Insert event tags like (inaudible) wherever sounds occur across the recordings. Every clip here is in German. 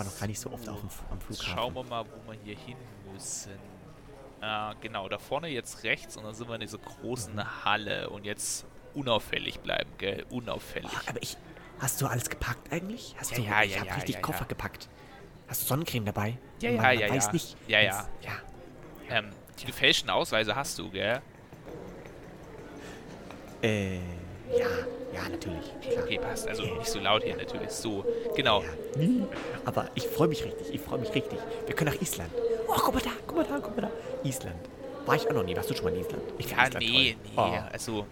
war noch gar nicht so oft auf dem, am Flughafen. Schauen wir mal, wo wir hier hin müssen. Äh, genau, da vorne jetzt rechts und dann sind wir in dieser großen Mhm. Halle und jetzt unauffällig bleiben, gell? Unauffällig. Oh, aber ich. Hast du alles gepackt eigentlich? Hast Ja, du, ja, ich ja, hab ja, richtig ja, Koffer gepackt. Hast du Sonnencreme dabei? Ja, ja, man, man ja, weiß ja. nicht. Ja, ja. ja. Ähm, die gefälschten Ausweise hast du, gell? Äh, ja, ja, natürlich. Klar. Okay, passt. Also nicht so laut hier natürlich. So, genau. Ja. Aber ich freue mich richtig, ich freue mich richtig. Wir können nach Island. Oh, guck mal da, guck mal da, guck mal da. Island. War ich auch noch nie. Warst du schon mal in Island? Ich Ja, Island nee, toll. nee. Oh. Also,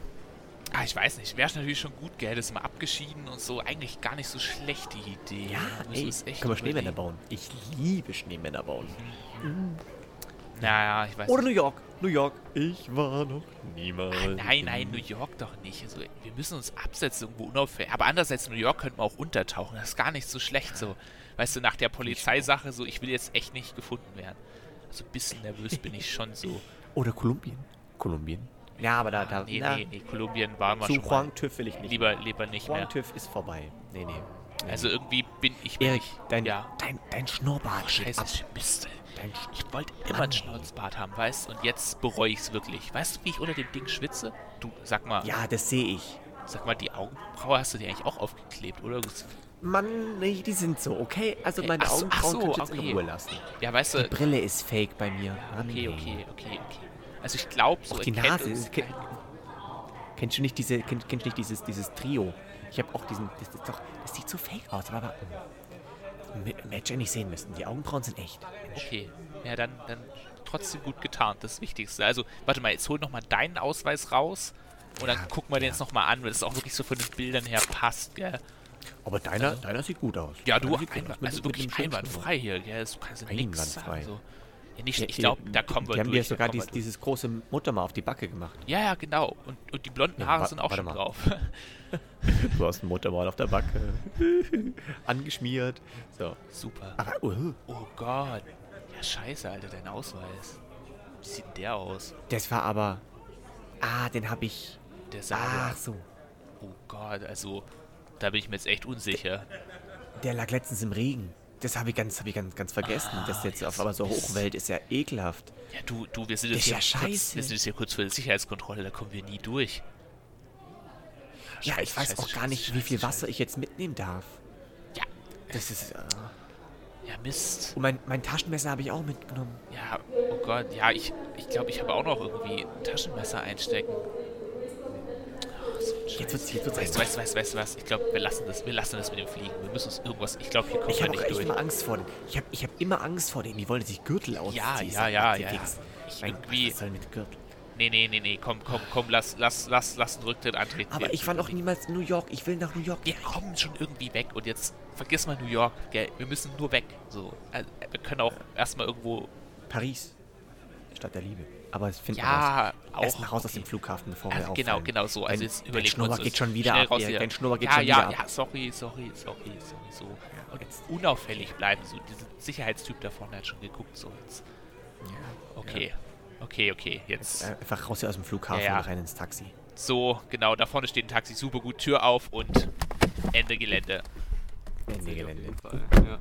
ah, ich weiß nicht. Wäre natürlich schon gut, gell? Das mal abgeschieden und so. Eigentlich gar nicht so schlecht, die Idee. Ja, müssen ey, können wir Schneemänner bauen? Ich liebe Schneemänner bauen. Naja, ich weiß Oder. New York. New York. Ich war noch niemals. Ah, nein, in- nein, New York doch nicht. Also, wir müssen uns absetzen irgendwo unauffällig. Aber andererseits, New York könnten wir auch untertauchen. Das ist gar nicht so schlecht so. Weißt du, nach der Polizeisache so, ich will jetzt echt nicht gefunden werden. Also ein bisschen nervös bin ich schon so. (laughs) Oder Kolumbien. Kolumbien. Ja, aber da, da Nee, na, nee, nee, Kolumbien waren wir zu schon mal. Huang TÜV will ich nicht. Lieber, lieber nicht mehr. Huang TÜV ist vorbei. Nee, nee. nee. Also irgendwie bin ich bin Erik, ich, dein, ja. dein, dein Schnurrbart Oh, scheiße, ab. Mist. Dein Sch Ich wollte immer einen Schnauzbart haben, weißt Und jetzt bereue ich es wirklich. Weißt du, wie ich unter dem Ding schwitze? Du, sag mal, Ja, das sehe ich. sag mal, die Augenbraue hast du dir eigentlich auch aufgeklebt, oder? Mann, nee, die sind so, okay? Also meine ach so, Augenbrauen so, kannst du okay. in Ruhe lassen. Ja, weißt Die du, Brille ist fake bei mir. Mann, okay, okay, okay, okay. Also ich glaube, so Auch die Nase. uns ist- Ken, kennst du nicht diese, kenn, kennst du nicht dieses, dieses Trio? Ich habe auch diesen, das ist doch, das sieht so fake aus, aber, aber m- m- hätte ich nicht sehen müssen. Die Augenbrauen sind echt. Mensch. Okay, ja, dann, dann trotzdem gut getarnt, das Wichtigste. Also, warte mal, jetzt hol nochmal deinen Ausweis raus und dann Ja, gucken wir den ja. jetzt nochmal an, weil das auch wirklich so von den Bildern her passt, gell? Aber deiner, deiner sieht gut aus. Ja, du, einwand, also wirklich einwandfrei hier, gell? Du kannst ja nichts sagen. So. Ja, nicht, Ja, ich glaube, da kommen wir Die haben durch. dir sogar dies, dieses große Mutter mal auf die Backe gemacht. Ja, ja, genau. Und, und die blonden Ja, Haare wa- sind auch schon mal. drauf. (laughs) Du hast ein Muttermal auf der Backe. (laughs) Angeschmiert. So. Super. Aber, uh, Oh Gott. Ja, scheiße, Alter, dein Ausweis. Wie sieht denn der aus? das war aber. Ah, den habe ich. Der sah Ach ja- so. Oh Gott, also, da bin ich mir jetzt echt unsicher. Der lag letztens im Regen. Das habe ich ganz, habe ich ganz, ganz vergessen. Ah, das jetzt ja, auf aber so. Hochwelt ist ja ekelhaft. Ja, du, du, wir sind jetzt ist hier ja kurz, scheiße. wir sind jetzt hier kurz vor der Sicherheitskontrolle, da kommen wir nie durch. Ja, ich Scheiße, weiß scheiße, auch gar scheiße, nicht, wie viel scheiße, Wasser ich jetzt mitnehmen darf. Ja, Das ist. Äh, ja, Mist. und mein, mein Taschenmesser habe ich auch mitgenommen. Ja, oh Gott, ja, ich ich, glaube, ich habe auch noch irgendwie ein Taschenmesser einstecken. Jetzt wird's, jetzt wird's Weißt du, weißt du, weißt du, weißt du was? Ich glaube, wir lassen das, wir lassen das mit dem Fliegen. Wir müssen uns irgendwas, ich glaube, hier kommen Ich wir habe nicht durch. immer Angst vor denen. Ich habe ich hab immer Angst vor denen. Die wollen, dass ich Gürtel ausziehe. Ja, ja, ja, ja, ja. Ich Mein irgendwie- was soll mit Gürtel? Nee, nee, nee, nee, komm, komm, komm, lass, lass, lass, lass einen Rücktritt antreten. Aber ich war noch niemals in New York. Ich will nach New York. Wir kommen schon irgendwie weg und jetzt vergiss mal New York, gell? Wir müssen nur weg. So, also, wir können auch erstmal irgendwo. Paris. Stadt der Liebe. Aber es finden Ja, wir raus. Erst raus aus okay. dem Flughafen, bevor Also wir genau, auffallen. genau so. Also jetzt überlegen wir Schnurrbart uns geht schon wieder ab. raus hier. Dein Schnurrbart geht ja, schon ja, wieder ja, ab. sorry, sorry, sorry, sorry, so. Und jetzt- unauffällig bleiben. So, dieser Sicherheitstyp da vorne hat schon geguckt. So, jetzt. Okay, okay, okay. Jetzt. Äh, Einfach raus hier aus dem Flughafen Ja, ja. und rein ins Taxi. So, genau, da vorne steht ein Taxi, super gut, Tür auf und Ende Gelände. Ende Auf Gelände. jeden Fall, ja.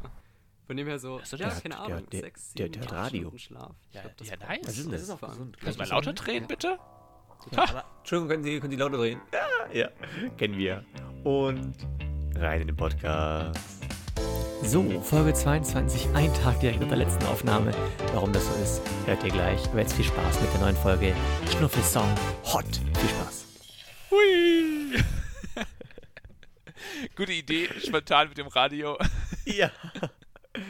Von dem her so, ja, keine Der- Ahnung, der- sechs, der- sieben, der hat acht Radio. Stunden Schlaf. Ich Ja, glaub, das ja, nice. Was ist Das das? ist auch gesund. Kannst du mal lauter drehen, bitte? Aber, Entschuldigung, können Sie, können Sie lauter drehen? Ja, ja, kennen wir. Und rein in den Podcast. So, Folge 22, ein Tag direkt nach der letzten Aufnahme. Warum das so ist, hört ihr gleich. Aber jetzt viel Spaß mit der neuen Folge Schnuffelsong Hot. Viel Spaß. Hui! (laughs) Gute Idee, spontan mit dem Radio. Ja. (laughs)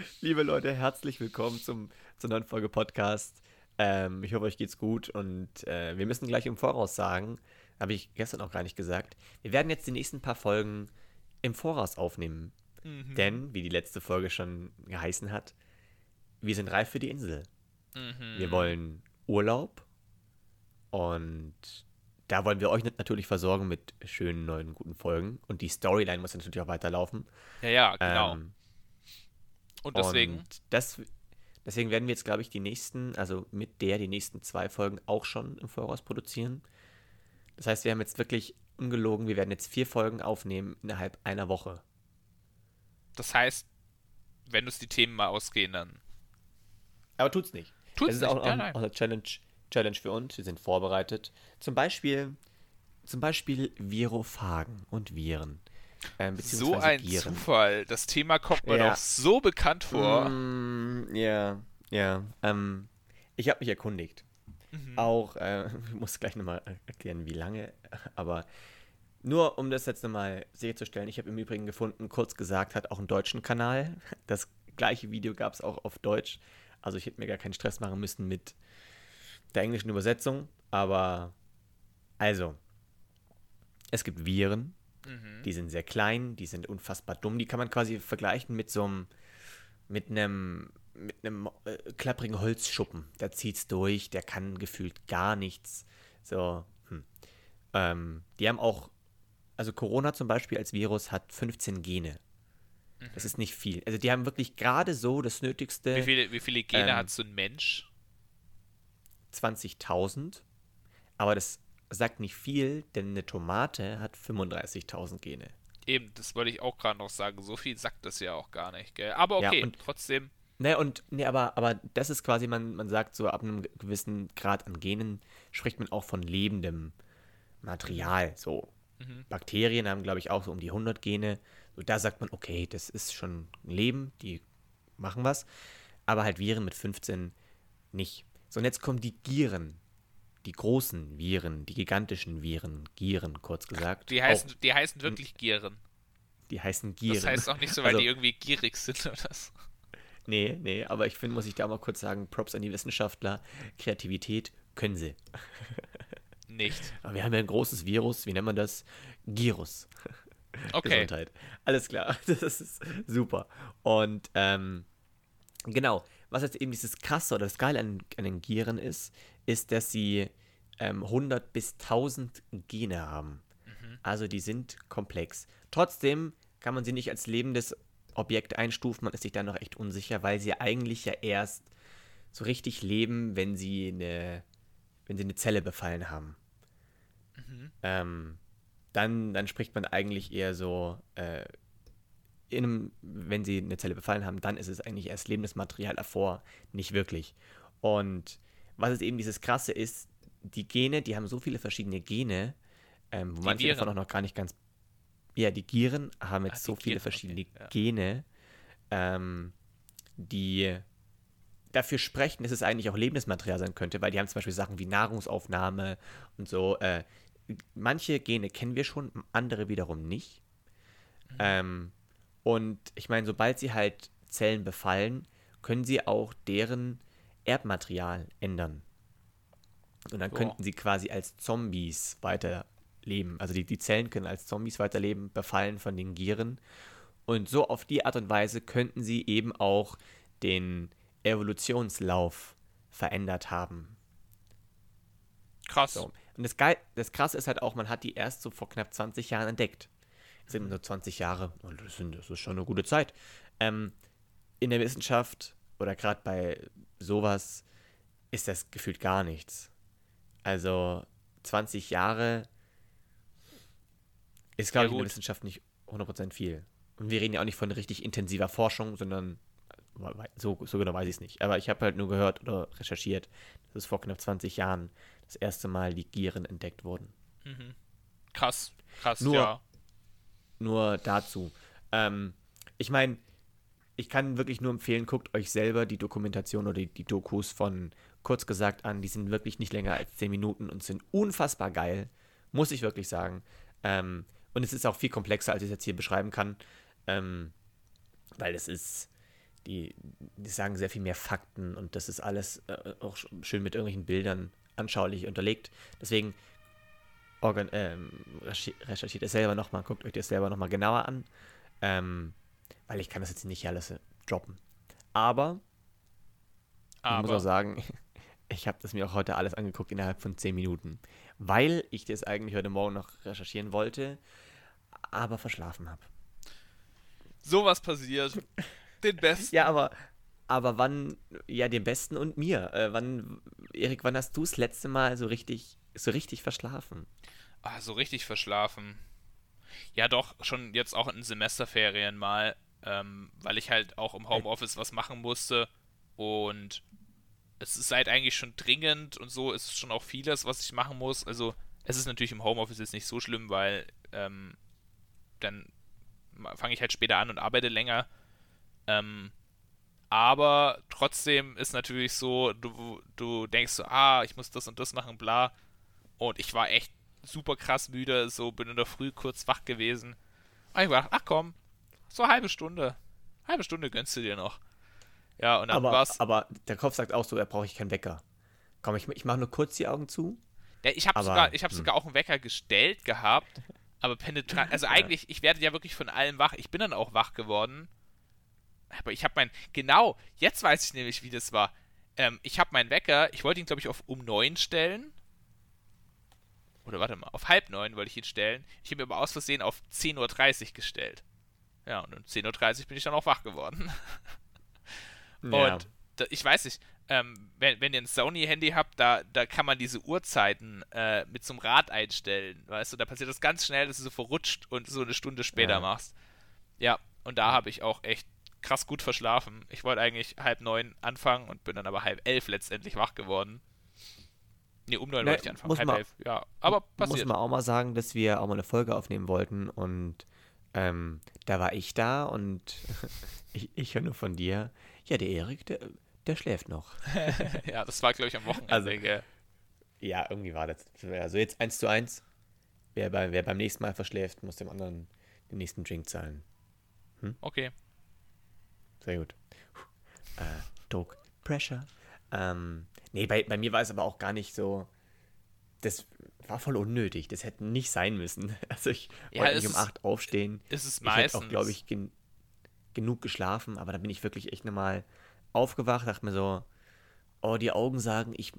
(laughs) Liebe Leute, herzlich willkommen zum, zur neuen Folge Podcast. Ähm, ich hoffe, euch geht's gut und äh, wir müssen gleich im Voraus sagen, habe ich gestern auch gar nicht gesagt, wir werden jetzt die nächsten paar Folgen im Voraus aufnehmen. Mhm. Denn, wie die letzte Folge schon geheißen hat, wir sind reif für die Insel. Mhm. Wir wollen Urlaub und da wollen wir euch nat- natürlich versorgen mit schönen neuen guten Folgen und die Storyline muss natürlich auch weiterlaufen. Ja, ja, genau. Ähm, und deswegen, und das, deswegen werden wir jetzt, glaube ich, die nächsten, also mit der die nächsten zwei Folgen auch schon im Voraus produzieren. Das heißt, wir haben jetzt wirklich ungelogen, wir werden jetzt vier Folgen aufnehmen innerhalb einer Woche. das heißt, wenn uns die Themen mal ausgehen, dann. Aber tut's nicht. Tut's das ist nicht. auch, auch, nein. auch eine Challenge, Challenge für uns. Wir sind vorbereitet. Zum Beispiel, zum Beispiel Virophagen und Viren. Ähm, So ein Gieren. Zufall. Das Thema kommt mir Ja. doch so bekannt vor. Mm, ja, ja. Ähm, ich habe mich erkundigt. Mhm. Auch, äh, (laughs) ich muss gleich nochmal erklären, wie lange, aber nur um das jetzt nochmal sicherzustellen, ich habe im Übrigen gefunden, kurz gesagt, hat auch einen deutschen Kanal. Das gleiche Video gab es auch auf Deutsch. Also ich hätte mir gar keinen Stress machen müssen mit der englischen Übersetzung. Aber also, es gibt Viren, Mhm. die sind sehr klein, die sind unfassbar dumm. Die kann man quasi vergleichen mit so einem, mit einem, mit einem äh, klapprigen Holzschuppen. Der zieht's durch, der kann gefühlt gar nichts. So, hm. ähm, die haben auch, also Corona zum Beispiel als Virus hat 15 Gene. Das ist nicht viel. Also die haben wirklich gerade so das Nötigste. Wie viele, wie viele Gene ähm, hat so ein Mensch? 20.000. Aber das sagt nicht viel, denn eine Tomate hat 35.000 Gene. Eben, das wollte ich auch gerade noch sagen. So viel sagt das ja auch gar nicht, gell? Aber Ja, okay, und- trotzdem. Ne, und, ne, aber, aber das ist quasi, man, man sagt so, ab einem gewissen Grad an Genen spricht man auch von lebendem Material. So, Mhm. Bakterien haben, glaube ich, auch so um die 100 Gene. So, da sagt man, okay, das ist schon ein Leben, die machen was. Aber halt Viren mit 15 nicht. So, und jetzt kommen die Gieren. Die großen Viren, die gigantischen Viren, Gieren, kurz gesagt. Die heißen, Auch, die heißen wirklich Gieren. die heißen Gieren. Das heißt auch nicht so, weil Also- die irgendwie gierig sind oder so. Nee, nee, aber ich finde, muss ich da mal kurz sagen, Props an die Wissenschaftler, Kreativität können sie. (laughs) Nicht. Aber wir haben ja ein großes Virus, wie nennt man das? Girus. Okay. Gesundheit. Alles klar, (laughs) das ist super. Und ähm, genau, was jetzt eben dieses Krasse oder das Geile an, an den Gieren ist, ist, dass sie ähm, 100 bis 1000 Gene haben. Also die sind komplex. Trotzdem kann man sie nicht als lebendes Objekt einstufen, man ist sich da noch echt unsicher, weil sie eigentlich ja erst so richtig leben, wenn sie eine, wenn sie eine Zelle befallen haben. Ähm, dann, dann spricht man eigentlich eher so, äh, in einem, wenn sie eine Zelle befallen haben, dann ist es eigentlich erst lebendes Material davor, nicht wirklich. Und was es eben dieses Krasse ist, die Gene, die haben so viele verschiedene Gene, ähm, wo Die manche davon auch Viren. noch gar nicht ganz. Ja, die Gieren haben jetzt die so viele Gieren, verschiedene okay, ja. Gene, ähm, die dafür sprechen, dass es eigentlich auch lebendes Material sein könnte, weil die haben zum Beispiel Sachen wie Nahrungsaufnahme und so. Äh, manche Gene kennen wir schon, andere wiederum nicht. Ähm, und ich meine, sobald sie halt Zellen befallen, können sie auch deren Erbmaterial ändern. Und dann Boah. könnten sie quasi als Zombies weiterleben. Also die, die Zellen können als Zombies weiterleben, befallen von den Gieren. Und so auf die Art und Weise könnten sie eben auch den Evolutionslauf verändert haben. Krass. So. Und das, Geil, das Krasse ist halt auch, man hat die erst so vor knapp 20 Jahren entdeckt. Das sind so 20 Jahre, und das, sind, das ist schon eine gute Zeit. Ähm, in der Wissenschaft oder gerade bei sowas ist das gefühlt gar nichts. Also 20 Jahre ist, glaube Ja, ich, in der. Wissenschaft nicht 100% viel. Und wir reden ja auch nicht von richtig intensiver Forschung, sondern so, so genau weiß ich es nicht. Aber ich habe halt nur gehört oder recherchiert, dass es vor knapp 20 Jahren das erste Mal die Gieren entdeckt wurden. Krass. Krass, Nur- ja. Nur dazu. Ähm, ich meine, ich kann wirklich nur empfehlen, guckt euch selber die Dokumentation oder die, die Dokus von kurz gesagt an. Die sind wirklich nicht länger als 10 Minuten und sind unfassbar geil. Muss ich wirklich sagen. Ähm, und es ist auch viel komplexer, als ich es jetzt hier beschreiben kann. Ähm, weil es ist, die, die sagen sehr viel mehr Fakten und das ist alles äh, auch sch- schön mit irgendwelchen Bildern anschaulich unterlegt. Deswegen organ ähm, recherchi- recherchiert es selber nochmal, guckt euch das selber nochmal genauer an. Ähm, weil ich kann das jetzt nicht alles äh, droppen. Aber ich muss auch Aber sagen, (laughs) ich habe das mir auch heute alles angeguckt innerhalb von 10 Minuten. Weil ich das eigentlich heute Morgen noch recherchieren wollte, aber verschlafen habe. sowas passiert. Den besten. (laughs) Ja, aber, aber wann, ja, dem Besten und mir. Äh, wann, Erik, wann hast du das letzte Mal so richtig, so richtig verschlafen? Ah, so richtig verschlafen. Ja, doch, schon jetzt auch in Semesterferien mal. Ähm, weil ich halt auch im Homeoffice was machen musste und es ist halt eigentlich schon dringend und so ist es schon auch vieles, was ich machen muss. Also es ist natürlich im Homeoffice jetzt nicht so schlimm, weil ähm, dann fange ich halt später an und arbeite länger. Ähm, aber trotzdem ist natürlich so, du, du denkst so, ah, ich muss das und das machen, bla. Und ich war echt super krass müde, so bin in der Früh kurz wach gewesen. Und ich war, ach komm, so eine halbe Stunde. Halbe Stunde gönnst du dir noch. Ja, und dann aber, war's. aber der Kopf sagt auch so, da brauche ich keinen Wecker. Komm, ich, ich mache nur kurz die Augen zu. Ja, ich habe sogar, ich hab hm. sogar auch einen Wecker gestellt gehabt, aber penetrant. Also (laughs) eigentlich, ich werde ja wirklich von allem wach. Ich bin dann auch wach geworden. Aber ich habe mein, genau, jetzt weiß ich nämlich, wie das war. Ähm, ich habe meinen Wecker, ich wollte ihn, glaube ich, auf um neun stellen. Oder warte mal, auf halb neun wollte ich ihn stellen. Ich habe ihn aber aus Versehen auf 10.30 Uhr gestellt. Ja, und um 10.30 Uhr bin ich dann auch wach geworden. (laughs) Ja. Und da, ich weiß nicht, ähm, wenn, wenn ihr ein Sony-Handy habt, da, da kann man diese Uhrzeiten äh, mit so einem Rad einstellen. Weißt du, da passiert das ganz schnell, dass du so verrutscht und so eine Stunde später Ja. machst. Ja, und da habe ich auch echt krass gut verschlafen. Ich wollte eigentlich halb neun anfangen und bin dann aber halb elf letztendlich wach geworden. Nee, um neun Ne, wollte ich anfangen. muss Halb man- elf. Ja, aber Muss passiert. man auch mal sagen, dass wir auch mal eine Folge aufnehmen wollten und ähm, da war ich da und (laughs) ich, ich höre nur von dir. Ja, der Erik, der, der schläft noch. (laughs) ja, das war, glaube ich, am Wochenende. Also- gell? Ja, irgendwie war das. Also jetzt eins zu eins. Wer, bei, wer beim nächsten Mal verschläft, muss dem anderen den nächsten Drink zahlen. Okay. Sehr gut. Puh. Äh, Druck, Pressure. Ähm, nee, bei, bei mir war es aber auch gar nicht so. Das war voll unnötig. Das hätte nicht sein müssen. (laughs) Also ich Ja, wollte nicht um ist 8 aufstehen. Ist es Ich meistens. hätte auch, glaube ich, gen genug geschlafen, aber da bin ich wirklich echt nochmal aufgewacht, dachte mir so, oh, die Augen sagen, ich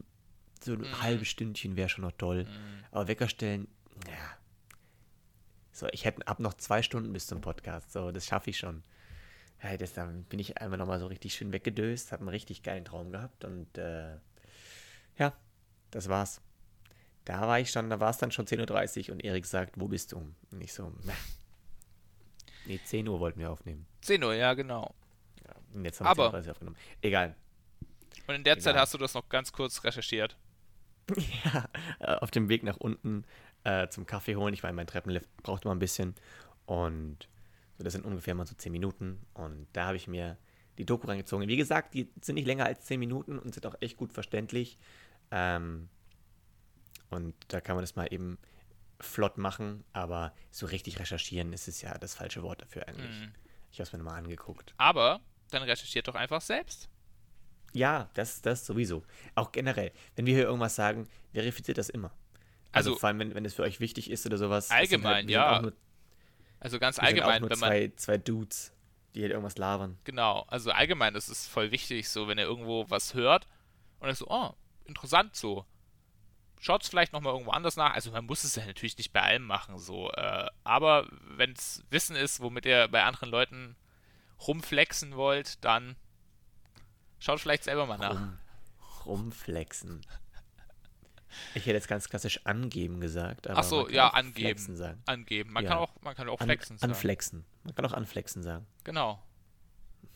so ein Mhm. halbes Stündchen wäre schon noch toll. Aber Wecker stellen, ja. So, ich hätte ab noch zwei Stunden bis zum Podcast. So, das schaffe ich schon. Ja, das, dann bin ich einmal nochmal so richtig schön weggedöst, habe einen richtig geilen Traum gehabt und äh, ja, das war's. Da war ich schon, da war es dann schon 10.30 Uhr und Erik sagt, wo bist du? Und ich so, "Na." nee, 10 Uhr wollten wir aufnehmen. 10 Uhr, ja, genau. Ja, und jetzt haben Aber- wir 10.30 Uhr aufgenommen. Egal. Und in der Zeit Egal. hast du das noch ganz kurz recherchiert. (laughs) Ja, auf dem Weg nach unten äh, zum Kaffee holen. Ich meine, mein Treppenlift braucht immer ein bisschen. Und so, das sind ungefähr mal so 10 Minuten. Und da habe ich mir die Doku reingezogen. Wie gesagt, die sind nicht länger als 10 Minuten und sind auch echt gut verständlich. Ähm, und da kann man das mal eben flott machen. Aber so richtig recherchieren ist es ja das falsche Wort dafür eigentlich. Mhm. Ich habe es mir nochmal angeguckt. Aber dann recherchiert doch einfach selbst. Ja, das, das sowieso. Auch generell, wenn wir hier irgendwas sagen, verifiziert das immer. Also, Also- vor allem, wenn, wenn es für euch wichtig ist oder sowas. das sind Allgemein, sind ja. Nur, Also ganz allgemein, wenn man. zwei, zwei Dudes, die halt irgendwas labern. Genau, also allgemein ist es voll wichtig, so wenn ihr irgendwo was hört und dann so, oh, interessant so. Schaut es vielleicht nochmal irgendwo anders nach. Also man muss es ja natürlich nicht bei allem machen, so. Äh, aber wenn es Wissen ist, womit ihr bei anderen Leuten rumflexen wollt, dann schaut vielleicht selber mal nach. Rum, rumflexen. Ich hätte jetzt ganz klassisch angeben gesagt. Aber Ach so, ja, angeben. Sagen. Angeben. Man Ja. kann auch, man kann auch An, flexen sagen. anflexen. Man kann auch anflexen sagen. Genau.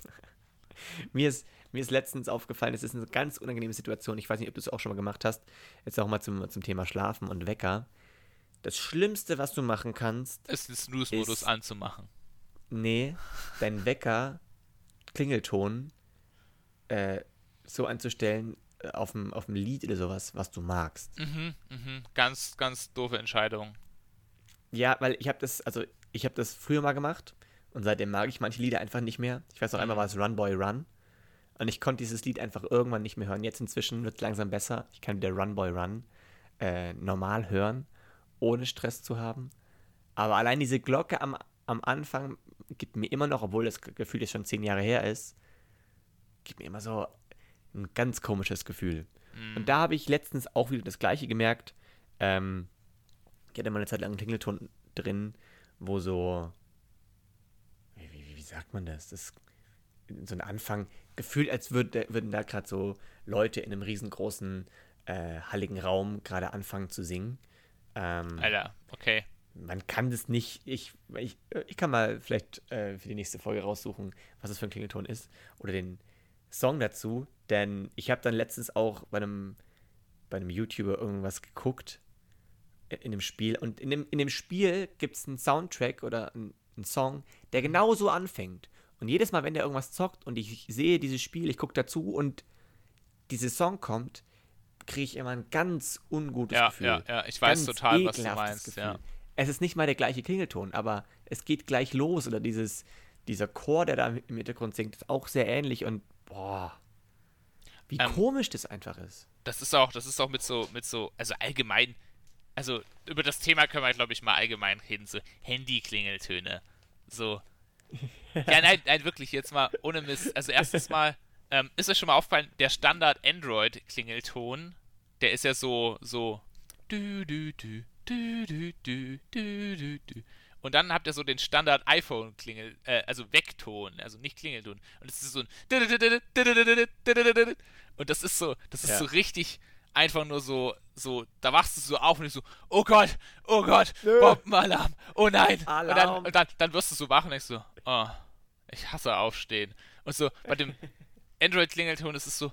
(laughs) Mir ist, mir ist letztens aufgefallen, es ist eine ganz unangenehme Situation. Ich weiß nicht, ob du es auch schon mal gemacht hast. Jetzt auch mal zum, zum Thema Schlafen und Wecker. Das Schlimmste, was du machen kannst, Ist den Snooze-Modus anzumachen. nee, dein Wecker, Klingelton, äh, so anzustellen, äh, auf dem, auf dem Lied oder sowas, was du magst. Mhm, mhm. Ganz, ganz doofe Entscheidung. Ja, weil ich habe das, also ich habe das früher mal gemacht und seitdem mag ich manche Lieder einfach nicht mehr. Ich weiß noch einmal war es Run Boy Run und ich konnte dieses Lied einfach irgendwann nicht mehr hören. Jetzt inzwischen wird es langsam besser. Ich kann wieder Run Boy Run äh, normal hören, ohne Stress zu haben. Aber allein diese Glocke am, am Anfang gibt mir immer noch, obwohl das Gefühl jetzt schon zehn Jahre her ist, gibt mir immer so ein ganz komisches Gefühl. Mhm. Und da habe ich letztens auch wieder das Gleiche gemerkt. Ähm, ich hatte mal eine Zeit lang einen Klingelton drin, wo so, wie, wie, wie sagt man das? Das ist so ein Anfang, gefühlt, als würd, würden da gerade so Leute in einem riesengroßen, äh, halligen Raum gerade anfangen zu singen. Ähm, Alter, okay. man kann das nicht. Ich, ich, ich kann mal vielleicht äh, für die nächste Folge raussuchen, was das für ein Klingelton ist. Oder den Song dazu. Denn ich habe dann letztens auch bei einem, bei einem YouTuber irgendwas geguckt in dem Spiel. Und in dem, in dem Spiel gibt es einen Soundtrack oder einen, einen Song, der genauso anfängt. Und jedes Mal, wenn der irgendwas zockt und ich sehe dieses Spiel, ich gucke dazu und dieser Song kommt, kriege ich immer ein ganz ungutes ja, Gefühl. Ja, ja, ich weiß ganz total, was du meinst. Gefühl. Ja. Es ist nicht mal der gleiche Klingelton, aber es geht gleich los oder dieses, dieser Chor, der da im Hintergrund singt, ist auch sehr ähnlich und boah, wie Ähm, komisch das einfach ist. Das ist auch, das ist auch mit so, mit so, also allgemein, also über das Thema können wir, glaube ich, mal allgemein reden, so Handy-Klingeltöne. So ja, nein, nein, wirklich, jetzt mal ohne Mist. Also erstens mal, ähm, ist euch schon mal aufgefallen, der Standard Android-Klingelton, der ist ja so, so dü, dü, dü, dü, dü, dü, dü, dü. Und dann habt ihr so den Standard iPhone Klingel, äh, also Weckton, also nicht Klingelton. Und es ist so ein und das ist so, das ist so richtig, einfach nur so, so, da wachst du so auf und ich so, oh Gott, oh Gott, Nö. Bombenalarm, oh nein. Und, dann, Alarm. und dann, dann wirst du so wach und denkst so, oh, ich hasse Aufstehen. Und so, bei dem (laughs) Android-Klingelton ist es so,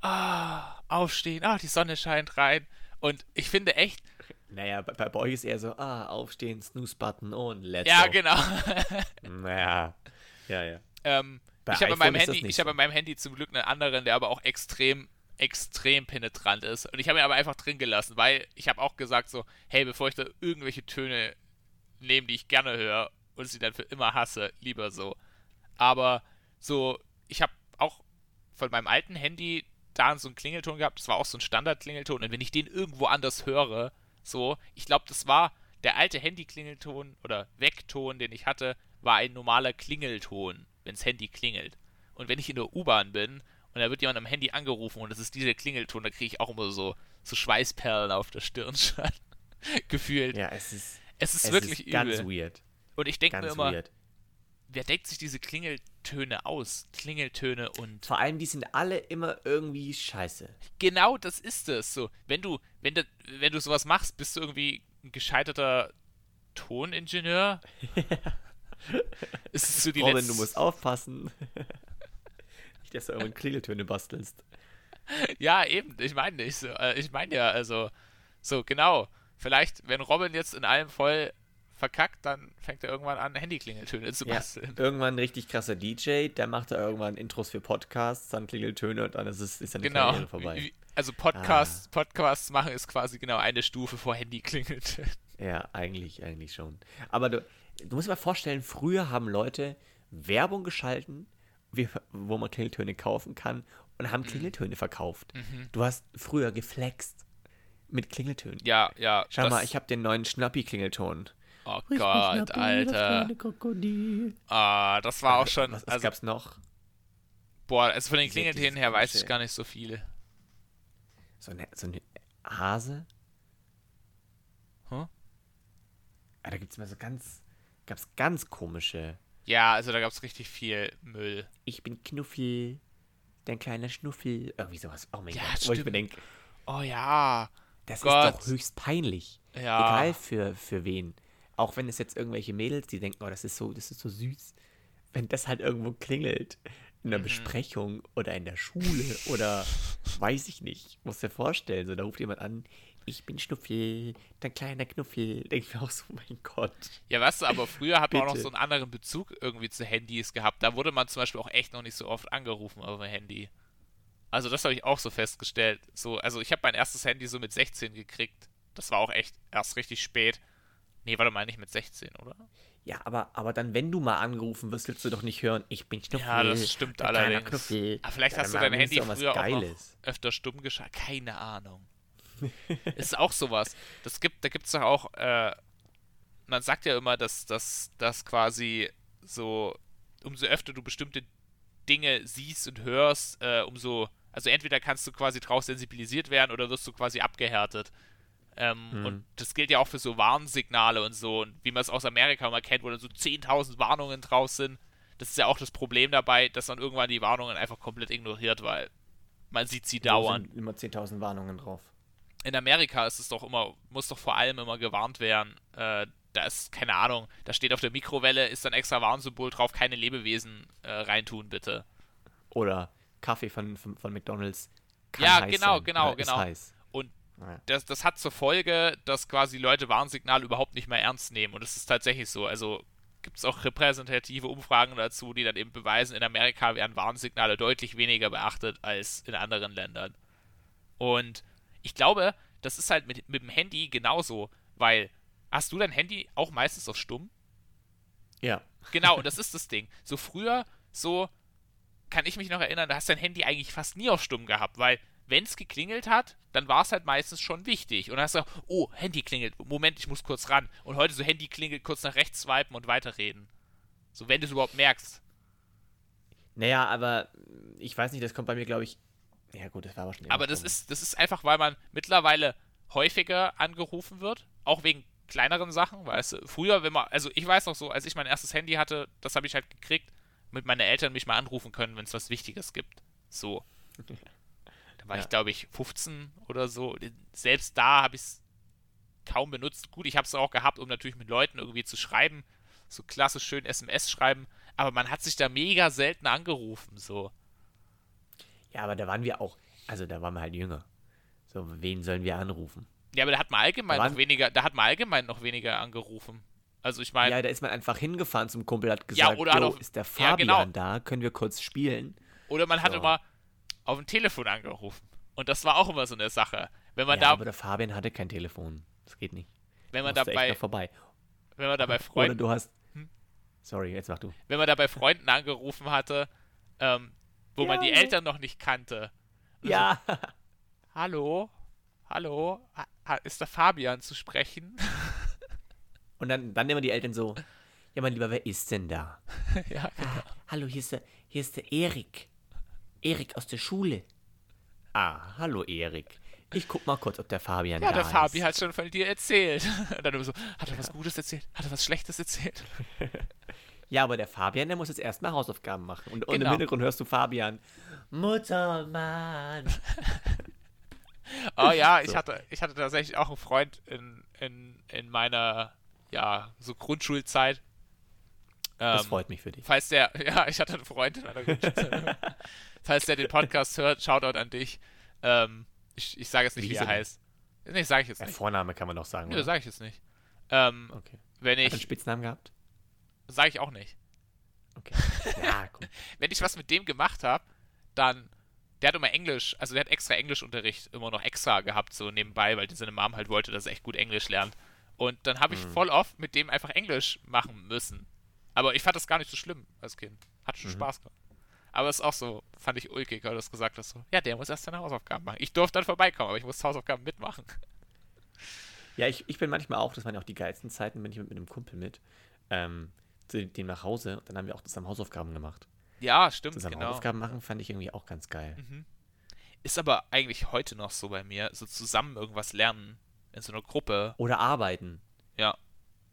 ah, aufstehen, ah, die Sonne scheint rein. Und ich finde echt, Naja, bei, bei euch ist eher so, ah, aufstehen, Snooze-Button und let's ja, go. genau. (laughs) Naja, ja, ja. ähm, Bei ich habe iPhone meinem Handy, ich habe in meinem Handy zum Glück einen anderen, der aber auch extrem, extrem penetrant ist. Und ich habe ihn aber einfach drin gelassen, weil ich habe auch gesagt so, hey, bevor ich da irgendwelche Töne nehme, die ich gerne höre und sie dann für immer hasse, lieber so. Aber so, ich habe auch von meinem alten Handy da so einen Klingelton gehabt, das war auch so ein Standard-Klingelton. Und wenn ich den irgendwo anders höre, so, ich glaube, das war der alte Handy-Klingelton oder Weckton, den ich hatte, war ein normaler Klingelton, wenns Handy klingelt. Und wenn ich in der U-Bahn bin und da wird jemand am Handy angerufen und das ist dieser Klingelton, da kriege ich auch immer so, so Schweißperlen auf der Stirn (laughs) schon gefühlt. Ja, es ist, Es ist es wirklich ist ganz übel. weird. Und ich denke mir Ganz immer, weird. wer denkt sich diese Klingeltöne aus? Klingeltöne und Vor allem, die sind alle immer irgendwie scheiße. genau das ist es. So, wenn du, wenn du, wenn du sowas machst, bist du irgendwie ein gescheiterter Toningenieur. (laughs) ist so die Robin, letzte- du musst aufpassen. Nicht, dass du irgendwann Klingeltöne bastelst. Ja, eben. Ich meine nicht so. Äh, ich meine ja, also so genau. Vielleicht, wenn Robin jetzt in allem voll verkackt, dann fängt er irgendwann an, Handyklingeltöne zu Ja, basteln. irgendwann ein richtig krasser DJ, der macht da irgendwann Intros für Podcasts, dann Klingeltöne und dann ist, es, ist seine Genau. Karriere vorbei. Also Podcasts, Podcasts machen ist quasi genau eine Stufe vor Handyklingeltönen. Ja, eigentlich, eigentlich schon. Aber du, du musst dir mal vorstellen, früher haben Leute Werbung geschalten, wie, wo man Klingeltöne kaufen kann und Mhm. haben Klingeltöne verkauft. Du hast früher geflext mit Klingeltönen. Ja, ja. Schau das- mal, ich habe den neuen Schnappi-Klingelton. Oh Gott, Alter. Ah, das war auch schon. Was, was also, gab's noch? boah, also von den Klingeltönen her weiß ich gar nicht so viele. So eine, so eine Hase? Hm? Ah, da gibt's mal so ganz, gab's ganz komische. Ja, also da gab es richtig viel Müll. Ich bin Knuffel, dein kleiner Schnuffel. Irgendwie sowas. Oh mein Ja, Gott. Wo ich mir stimmt. denke, Oh ja. das Gott. ist doch höchst peinlich. Ja. Egal für, für wen. Auch wenn es jetzt irgendwelche Mädels, die denken, oh, das ist so, das ist so süß. Wenn das halt irgendwo klingelt. In Mhm. einer Besprechung oder in der Schule oder (laughs) weiß ich nicht. Muss dir vorstellen, so da ruft jemand an, ich bin Schnuffel, dein kleiner Knuffel. Denke ich mir auch so, mein Gott. Ja, weißt du, aber früher hat man auch noch so einen anderen Bezug irgendwie zu Handys gehabt. Da wurde man zum Beispiel auch echt noch nicht so oft angerufen auf dem Handy. Also das habe ich auch so festgestellt. So, also ich habe mein erstes Handy so mit 16 gekriegt. Das war auch echt erst richtig spät. Nee, warte mal, nicht mit 16, oder? Ja, aber, aber dann, wenn du mal angerufen wirst, willst du doch nicht hören, ich bin Schnuffel. Ja, das stimmt allerdings. Aber vielleicht Ja, hast du dein Handy früher auch noch Geiles. öfter stumm geschaltet. Keine Ahnung. (laughs) ist auch sowas. Das gibt, da gibt es doch auch, äh, man sagt ja immer, dass dass dass quasi so, umso öfter du bestimmte Dinge siehst und hörst, äh, umso, also entweder kannst du quasi drauf sensibilisiert werden oder wirst du quasi abgehärtet. Ähm, Mhm. Und das gilt ja auch für so Warnsignale und so, und wie man es aus Amerika immer kennt, wo dann so 10.000 Warnungen drauf sind. Das ist ja auch das Problem dabei, dass man irgendwann die Warnungen einfach komplett ignoriert, weil man sieht sie Da dauernd. sind immer 10.000 Warnungen drauf. In Amerika ist es doch immer, muss doch vor allem immer gewarnt werden, äh, da ist, keine Ahnung, da steht auf der Mikrowelle, ist dann extra Warnsymbol drauf, keine Lebewesen äh, reintun, bitte. Oder Kaffee von, von, von McDonalds. Kann Ja, heiß genau, sein, genau, ist genau. Heiß. Und das, das hat zur Folge, dass quasi Leute Warnsignale überhaupt nicht mehr ernst nehmen. Und das ist tatsächlich so. Also gibt es auch repräsentative Umfragen dazu, die dann eben beweisen, in Amerika werden Warnsignale deutlich weniger beachtet als in anderen Ländern. Und ich glaube, das ist halt mit, mit dem Handy genauso, weil hast du dein Handy auch meistens auf stumm? ja. Genau, (laughs) das ist das Ding. So früher, so kann ich mich noch erinnern, da hast du dein Handy eigentlich fast nie auf stumm gehabt, weil wenn es geklingelt hat, dann war es halt meistens schon wichtig. Und dann hast du, oh, Handy klingelt, Moment, ich muss kurz ran. Und heute so Handy klingelt, kurz nach rechts swipen und weiterreden. So, wenn du es überhaupt merkst. Naja, aber ich weiß nicht, das kommt bei mir, glaube ich. Ja, gut, das war aber schon Aber das ist, das ist einfach, weil man mittlerweile häufiger angerufen wird, auch wegen kleineren Sachen, weißt du. Früher, wenn man, also ich weiß noch so, als ich mein erstes Handy hatte, das habe ich halt gekriegt, damit meine Eltern mich mal anrufen können, wenn es was Wichtiges gibt. So. (laughs) Da war Ja. ich, glaube ich, 15 oder so. Selbst da habe ich es kaum benutzt. Gut, ich habe es auch gehabt, um natürlich mit Leuten irgendwie zu schreiben. So klassisch schön SMS schreiben. Aber man hat sich da mega selten angerufen, so. Ja, aber da waren wir auch. Also, da waren wir halt jünger. So, wen sollen wir anrufen? Ja, aber da hat man allgemein waren- noch weniger, da hat man allgemein noch weniger angerufen. Also ich meine, Ja, da ist man einfach hingefahren zum Kumpel, hat Ja, gesagt, oder hat "Jo, auf- ist der ja, Fabian genau. da? Können wir kurz spielen? oder man hat so. immer auf dem Telefon angerufen. Und das war auch immer so eine Sache. Wenn man ja, da, aber der Fabian hatte kein Telefon. Das geht nicht. wenn man dabei, vorbei. wenn man dabei (laughs) Oder Freunden, du hast. Hm? Sorry, jetzt mach du. wenn man da bei Freunden angerufen hatte, ähm, wo man Ja, die ja. Eltern noch nicht kannte. Ja. (laughs) Hallo? Hallo? Ha- ha- Ist der Fabian zu sprechen? (laughs) Und dann, dann immer die Eltern so: Ja, mein Lieber, wer ist denn da? (laughs) ja, Ah, hallo, hier ist der, hier ist der Erik. Erik aus der Schule. Ah, hallo Erik. Ich guck mal kurz, ob der Fabian ja, da der Fabi ist. hat schon von dir erzählt. Und dann immer so, hat er was Gutes erzählt? Hat er was Schlechtes erzählt? Ja, aber der Fabian, der muss jetzt erstmal Hausaufgaben machen. Und, und im Genau. Hintergrund hörst du Fabian. Mutter, Mann. (laughs) Oh ja, ich So. hatte, ich hatte tatsächlich auch einen Freund in, in, in meiner, ja, so Grundschulzeit. Das Ähm, freut mich für dich. Falls der, (laughs) ja, ich hatte einen Freund in meiner Grundschulzeit. (laughs) falls der den Podcast hört, Shoutout an dich. Ähm, ich ich sage jetzt nicht, Wie wie, er heißt. Nee, sage ich jetzt Der nicht. Vorname kann man doch sagen. Oder? sage ich jetzt nicht. Ähm, Okay. wenn Hat er einen ich, Spitznamen gehabt? Sage ich auch nicht. Okay. Ja, (laughs) komm. Wenn ich was mit dem gemacht habe, dann, der hat immer Englisch, also der hat extra Englischunterricht immer noch extra gehabt, so nebenbei, weil seine Mom halt wollte, dass er echt gut Englisch lernt. Und dann habe ich Mhm. voll oft mit dem einfach Englisch machen müssen. Aber ich fand das gar nicht so schlimm als Kind. Hat schon Mhm. Spaß gemacht. Aber es ist auch so, fand ich ulkig, weil du das gesagt hast. So, ja, der muss erst seine Hausaufgaben machen. Ich durfte dann vorbeikommen, aber ich muss Hausaufgaben mitmachen. Ja, ich, ich bin manchmal auch, das waren ja auch die geilsten Zeiten, bin ich mit, mit einem Kumpel mit, ähm, zu dem nach Hause und dann haben wir auch zusammen Hausaufgaben gemacht. Ja, stimmt, Zusammen genau. Hausaufgaben machen fand ich irgendwie auch ganz geil. Mhm. Ist aber eigentlich heute noch so bei mir, so zusammen irgendwas lernen in so einer Gruppe. Oder arbeiten, Ja,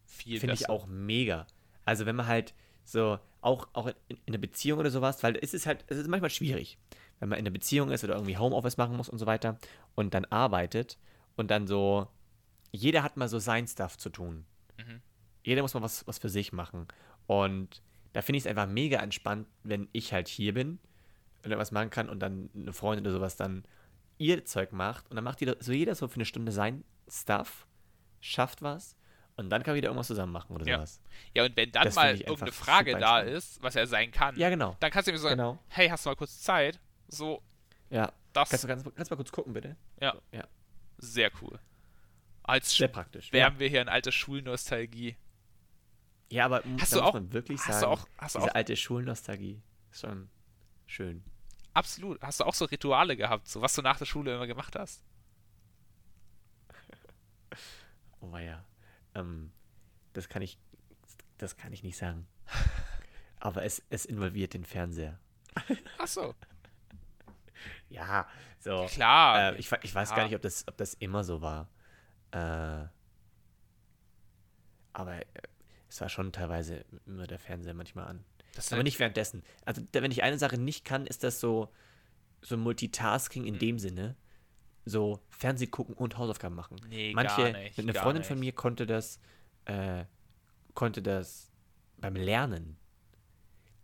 viel finde ich auch mega. Also wenn man halt so, auch, auch in, in einer Beziehung oder sowas, weil es ist halt, es ist manchmal schwierig, wenn man in einer Beziehung ist oder irgendwie Homeoffice machen muss und so weiter und dann arbeitet und dann so, jeder hat mal so sein Stuff zu tun. Mhm. Jeder muss mal was, was für sich machen. Und da finde ich es einfach mega entspannt, wenn ich halt hier bin und was machen kann und dann eine Freundin oder sowas dann ihr Zeug macht und dann macht jeder, so jeder so für eine Stunde sein Stuff, schafft was und dann kann wieder irgendwas zusammen machen oder Ja. sowas. Ja, und wenn dann Das mal irgendeine Frage da ist, was ja sein kann, Ja, genau. dann kannst du mir sagen, Genau. hey, hast du mal kurz Zeit? So, Ja. das, Kannst du kannst du mal kurz gucken, bitte? ja, So, ja. sehr cool. Als Sehr praktisch. wärmen wir hier in alter Schulnostalgie. Ja, aber Hast du muss auch- man wirklich hast du sagen, auch- hast du diese auch- alte Schulnostalgie ist schon schön. Absolut. Hast du auch so Rituale gehabt, so was du nach der Schule immer gemacht hast? (laughs) Oh ja. Ähm, das kann ich, das kann ich nicht sagen. (laughs) Aber es, es involviert den Fernseher. Ach so. (laughs) Ja, so. Klar. Äh, ich, ich weiß Ja. gar nicht, ob das, ob das immer so war. Äh, aber äh, es war schon teilweise immer der Fernseher manchmal an. das Aber nicht währenddessen. Also, wenn ich eine Sache nicht kann, ist das so, so Multitasking in dem Sinne. So Fernseh gucken und Hausaufgaben machen. Nee, Manche, gar nicht, eine Freundin von nicht. mir konnte das, äh, konnte das beim Lernen.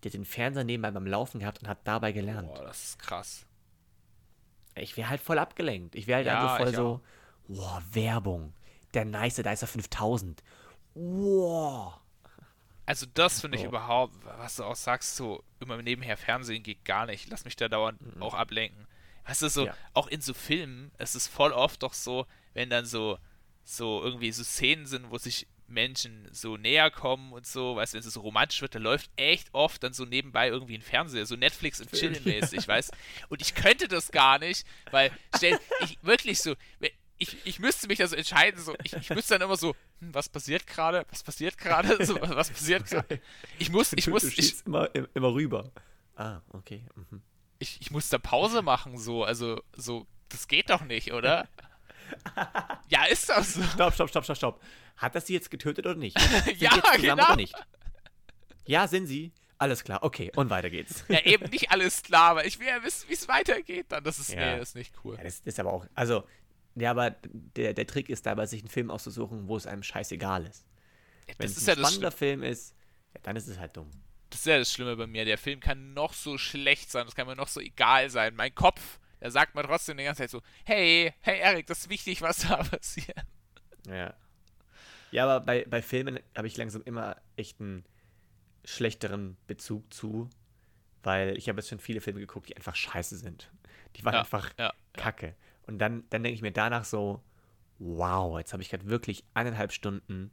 Der hat den Fernseher nebenbei beim Laufen gehabt und hat dabei gelernt. Boah, das ist krass. Ich wäre halt voll abgelenkt. Ich wäre halt Ja, einfach voll so, wow, Werbung. Der nice Dicer 5000. Wow. Also das finde ich Oh. überhaupt, was du auch sagst, so immer nebenher Fernsehen geht gar nicht. Lass mich da dauernd auch ablenken. Weißt du, so, Mhm. Ja. auch in so Filmen, es ist voll oft doch so, wenn dann so, so irgendwie so Szenen sind, wo sich Menschen so näher kommen und so, weißt du, wenn es so romantisch wird, da läuft echt oft dann so nebenbei irgendwie ein Fernseher, so Netflix und Chillen mäßig, weißt Und ich könnte das gar nicht, weil, stell, (laughs) ich wirklich so, ich, ich müsste mich da so entscheiden, so, ich, ich müsste dann immer so, hm, was passiert gerade, was passiert gerade, so, was passiert (laughs) gerade? Ich muss, ich muss, du ich, immer, immer rüber. Ah, okay. Mhm. ich, ich muss da Pause machen, so, also, so, das geht doch nicht, oder? (laughs) ja, ist das so. Stopp, stopp, stopp, stopp, stopp. Hat das sie jetzt getötet oder nicht? (laughs) Sind Ja, jetzt zusammen genau. Oder nicht? Ja, sind sie. Alles klar, okay. Und weiter geht's. Ja, eben nicht alles klar, aber ich will ja wissen, wie es weitergeht dann. Das ist, Ja. nee, das ist nicht cool. Ja, das ist aber auch, also, ja, aber der, der Trick ist dabei, sich einen Film auszusuchen, wo es einem scheißegal ist. Wenn Das es ein ja spannender Film ist, ja, dann ist es halt dumm. das ist ja das Schlimme bei mir. Der Film kann noch so schlecht sein, das kann mir noch so egal sein. Mein Kopf, der sagt mir trotzdem die ganze Zeit so, hey, hey Erik, das ist wichtig, was da (laughs) passiert. Ja. Ja, aber bei, bei Filmen habe ich langsam immer echt einen schlechteren Bezug zu, weil ich habe jetzt schon viele Filme geguckt, die einfach scheiße sind. Die waren Ja, einfach ja, kacke. Und dann, dann denke ich mir danach so, wow, jetzt habe ich gerade wirklich eineinhalb Stunden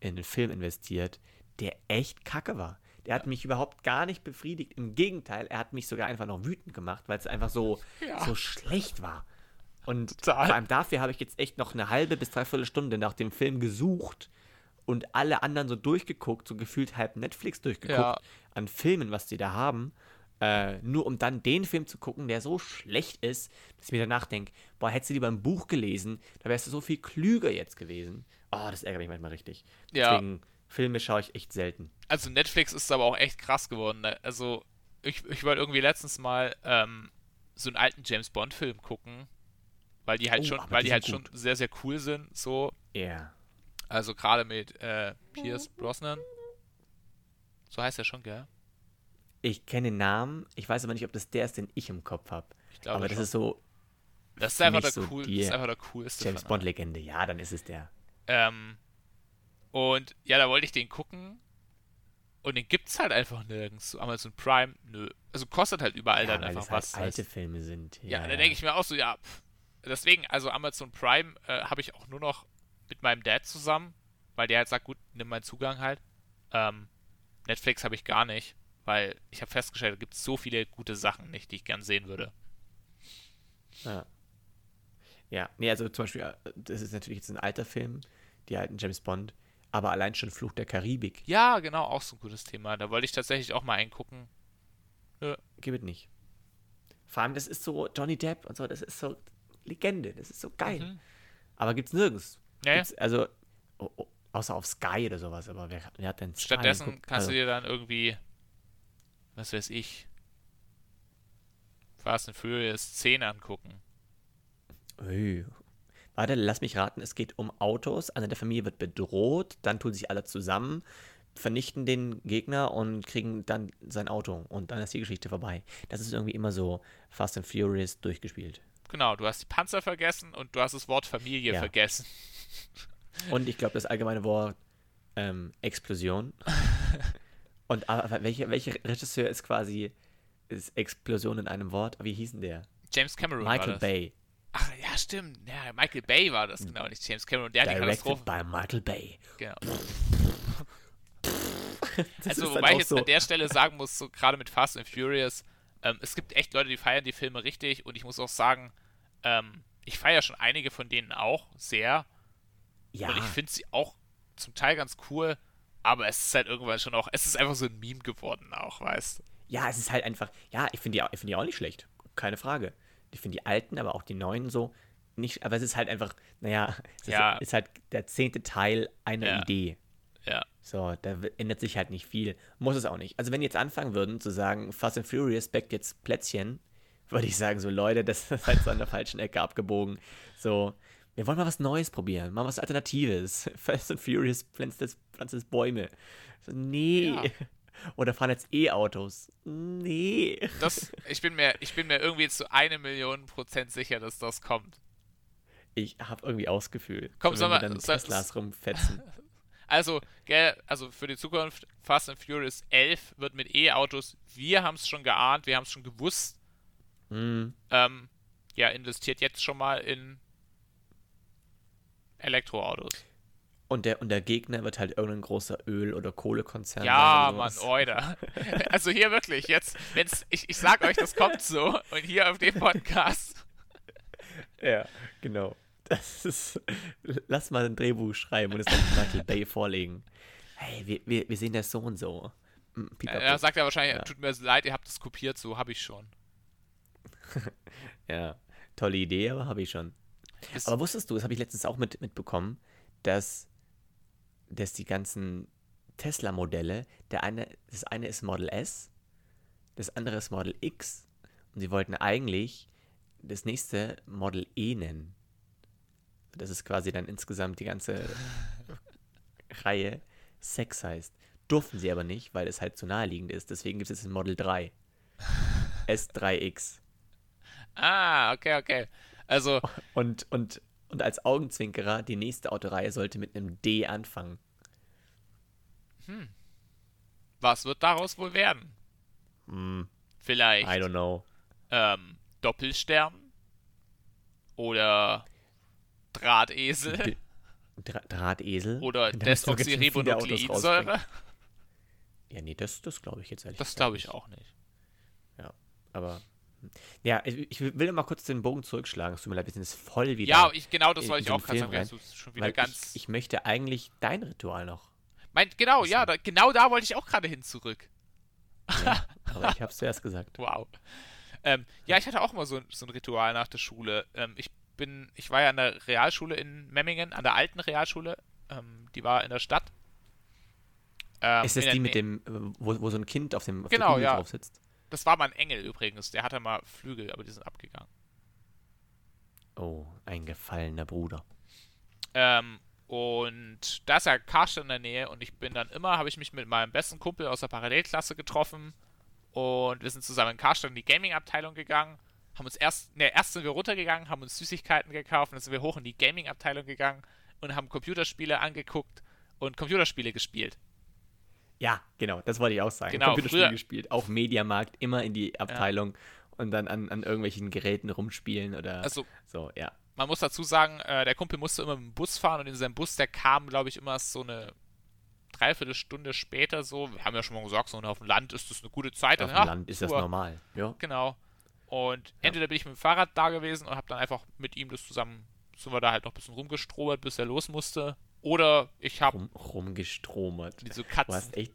in einen Film investiert, der echt kacke war. Der hat mich überhaupt gar nicht befriedigt. Im Gegenteil, er hat mich sogar einfach noch wütend gemacht, weil es einfach so, Ja. so schlecht war. Und Total. vor allem dafür habe ich jetzt echt noch eine halbe bis dreiviertel Stunde nach dem Film gesucht und alle anderen so durchgeguckt, so gefühlt halb Netflix durchgeguckt Ja. an Filmen, was die da haben. Äh, nur um dann den Film zu gucken, der so schlecht ist, dass ich mir danach denke, boah, hättest du lieber ein Buch gelesen, da wärst du so viel klüger jetzt gewesen. Oh, das ärgert mich manchmal richtig. Ja. Deswegen, Filme schaue ich echt selten. Also Netflix ist aber auch echt krass geworden. ne? Also ich, ich wollte irgendwie letztens mal ähm, so einen alten James Bond Film gucken, weil die halt Oh, schon, weil die die halt sind schon sehr sehr cool sind. So, Ja. also gerade mit äh, Pierce Brosnan. So heißt er schon, gell? Ich kenne den Namen, ich weiß aber nicht, ob das der ist, den ich im Kopf habe. Ich glaube Aber das schon. ist so Das ist einfach der so cool, das ist einfach der coolste. James Bond-Legende. Ja, dann ist es der. Ähm, und ja, da wollte ich den gucken. Und den gibt's halt einfach nirgends. Amazon Prime, nö. Also kostet halt überall ja, dann weil einfach es halt was. alte Filme sind. ja, da denke ich mir auch so, ja, pff. deswegen, also Amazon Prime äh, habe ich auch nur noch mit meinem Dad zusammen, weil der halt sagt, gut, nimm meinen Zugang halt. Ähm, Netflix habe ich gar nicht, weil ich habe festgestellt, da gibt es so viele gute Sachen nicht, die ich gern sehen würde. Ja. Ja, nee, also zum Beispiel, äh, das ist natürlich jetzt ein alter Film, die alten James Bond, aber allein schon Fluch der Karibik. Ja, genau, auch so ein gutes Thema. Da wollte ich tatsächlich auch mal eingucken. Gibt es nicht. Vor allem, das ist so Johnny Depp und so, das ist so Legende, das ist so geil. Mhm. Aber gibt's nirgends. Ja. Gibt's, also, oh, oh, außer auf Sky oder sowas, aber wer, wer hat denn Sky Stattdessen geguckt? kannst also, du dir dann irgendwie, was weiß ich, Fast and Furious 10 angucken. Ui. Warte, lass mich raten, es geht um Autos, einer der Familie wird bedroht, dann tun sich alle zusammen, vernichten den Gegner und kriegen dann sein Auto und dann ist die Geschichte vorbei. Das ist irgendwie immer so Fast and Furious durchgespielt. Genau, du hast die Panzer vergessen und du hast das Wort Familie Ja. vergessen. Und ich glaube, das allgemeine Wort ähm, Explosion. (laughs) und aber welcher welche Regisseur ist quasi ist Explosion in einem Wort? Wie hieß denn der? James Cameron Michael. Bay. Ach ja, stimmt. Ja, Michael Bay war das genau, nicht James Cameron. Der hat die Directed Katastrophe. by Michael Bay. Genau. Also, wobei ich auch jetzt so, an der Stelle sagen muss, so gerade mit Fast and Furious, ähm, es gibt echt Leute, die feiern die Filme richtig und ich muss auch sagen, ähm, ich feiere schon einige von denen auch sehr ja, und ich finde sie auch zum Teil ganz cool, aber es ist halt irgendwann schon auch, es ist einfach so ein Meme geworden auch, weißt du. Ja, es ist halt einfach, ja, ich finde die, ich find die auch nicht schlecht. Keine Frage. Ich finde die alten, aber auch die neuen so nicht, aber es ist halt einfach, naja, es Ja. ist, ist halt der zehnte Teil einer Ja. Idee. Ja. So, da ändert sich halt nicht viel. Muss es auch nicht. Also, wenn die jetzt anfangen würden zu sagen, Fast and Furious backt jetzt Plätzchen, (laughs) würde ich sagen, so Leute, das ist halt so an der falschen Ecke abgebogen. So, Wir wollen mal was Neues probieren, mal was Alternatives. (laughs) Fast and Furious pflanzt jetzt, pflanzt jetzt Bäume. Nee. Ja. (laughs) Oder fahren jetzt E-Autos. Nee. Das, ich, bin mir, ich bin mir irgendwie zu eine Million Prozent sicher, dass das kommt. Ich habe irgendwie Ausgefühl. Komm, so, sag wenn wir mal, dann sag- Teslas rumfetzen. (laughs) Also, gell, also für die Zukunft, Fast and Furious 11 wird mit E-Autos, wir haben es schon geahnt, wir haben es schon gewusst, hm. ähm, ja, investiert jetzt schon mal in Elektroautos. Und der, und der Gegner wird halt irgendein großer Öl- oder Kohlekonzern. Ja, Mann. Oida. (laughs) Also hier wirklich, jetzt, wenn's, ich, ich sag euch, das kommt so, und hier auf dem Podcast, (laughs) Ja, genau. Das ist. Lass mal ein Drehbuch schreiben und es dann Michael Bay vorlegen. Hey, wir, wir, wir sehen das so und so. Mm, pipapo. äh, sagt er wahrscheinlich, Ja. tut mir leid, ihr habt es kopiert, so habe ich schon. (laughs) Ja, tolle Idee, aber habe ich schon. Ist- Aber wusstest du, das habe ich letztens auch mit, mitbekommen, dass, dass die ganzen Tesla-Modelle, der eine, das eine ist Model S, das andere ist Model X und sie wollten eigentlich das nächste Model E nennen. Das ist quasi dann insgesamt die ganze (laughs) Reihe Sex heißt. Durften sie aber nicht, weil es halt zu naheliegend ist. Deswegen gibt es jetzt ein Model 3. (laughs) S3X. Ah, okay, okay. Also, Und, und, und als Augenzwinkerer, die nächste Autoreihe sollte mit einem D anfangen. was wird daraus wohl werden? Hm, Vielleicht I don't know. ähm, Doppelstern? Oder Drahtesel? D- (laughs) Dra Drahtesel? Oder Desoxyribonukleinsäure? Ja, nee, das, das glaube ich jetzt ehrlich Das glaube ich nicht. auch nicht. Ja, aber. Ja, ich, ich will mal kurz den Bogen zurückschlagen. Es tut mir leid, wir sind jetzt voll wieder. Ja, ich, genau das wollte ich auch gerade sagen. rein, schon wieder ganz. ich, ich möchte eigentlich dein Ritual noch. mein, genau, ja, da, genau da wollte ich auch gerade hin zurück. Ja, (laughs) aber ich habe es zuerst gesagt. Wow. Ähm, ja, ich hatte auch mal so, ein- so ein Ritual nach der Schule. Ähm, ich bin, ich war ja an der Realschule in Memmingen, an der alten Realschule. Ähm, die war in der Stadt. Ähm, Ist das die mit dem, wo, wo so ein Kind auf dem auf Genau, ja. drauf sitzt? Das war mal ein Engel übrigens. Der hatte mal Flügel, aber die sind abgegangen. Oh, ein gefallener Bruder. Ähm, und da ist ja Karstadt in der Nähe und ich bin dann immer, habe ich mich mit meinem besten Kumpel aus der Parallelklasse getroffen und wir sind zusammen in Karstadt in die Gaming-Abteilung gegangen, haben uns erst, ne, erst sind wir runtergegangen, haben uns Süßigkeiten gekauft, dann sind wir hoch in die Gaming-Abteilung gegangen und haben Computerspiele angeguckt und Computerspiele gespielt. Ja, genau, das wollte ich auch sagen. Genau, Computerspiele gespielt, auf Mediamarkt, immer in die Abteilung und dann an, an irgendwelchen Geräten rumspielen oder Also so, ja. man muss dazu sagen, äh, der Kumpel musste immer mit dem Bus fahren und in seinem Bus, der kam, glaube ich, immer so eine Dreiviertelstunde später so. Wir haben ja schon mal gesagt, so auf dem Land ist das eine gute Zeit. Auf dem ja, Land ist das normal. Ja. Genau. Und entweder bin ich mit dem Fahrrad da gewesen und habe dann einfach mit ihm das zusammen, sind wir da halt noch ein bisschen rumgestromert, bis er los musste. Oder ich habe Rum, rumgestromert. diese Du Katzen. hast echt,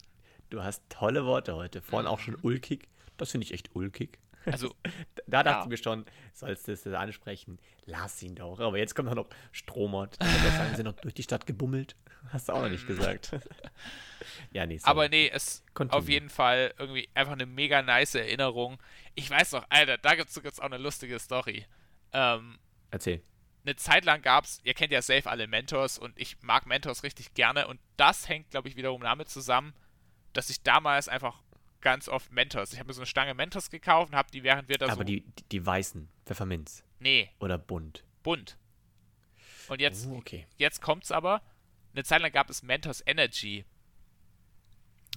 du hast tolle Worte heute. Vorhin auch schon ulkig. Das finde ich echt ulkig. Also, (laughs) Da dachte Ja. ich mir schon, sollst du es ansprechen? Lass ihn doch. Aber jetzt kommt noch Stromert. Sagen, wir sind noch durch die Stadt gebummelt. Hast du auch noch nicht gesagt. (laughs) ja, nee, sorry. aber nee, es Continue. auf jeden Fall irgendwie einfach eine mega nice Erinnerung. Ich weiß noch, Alter, da gibt's jetzt auch eine lustige Story. Ähm, Erzähl. Eine Zeit lang gab's, ihr kennt ja safe alle Mentors und ich mag Mentors richtig gerne und das hängt, glaube ich, wiederum damit zusammen, dass ich damals einfach ganz oft Mentors, ich habe mir so eine Stange Mentors gekauft und habe die, während wir da Aber so, die, die, weißen, Pfefferminz nee, oder bunt. bunt. Und jetzt, Oh, okay. jetzt kommt's aber, eine Zeit lang gab es Mentos Energy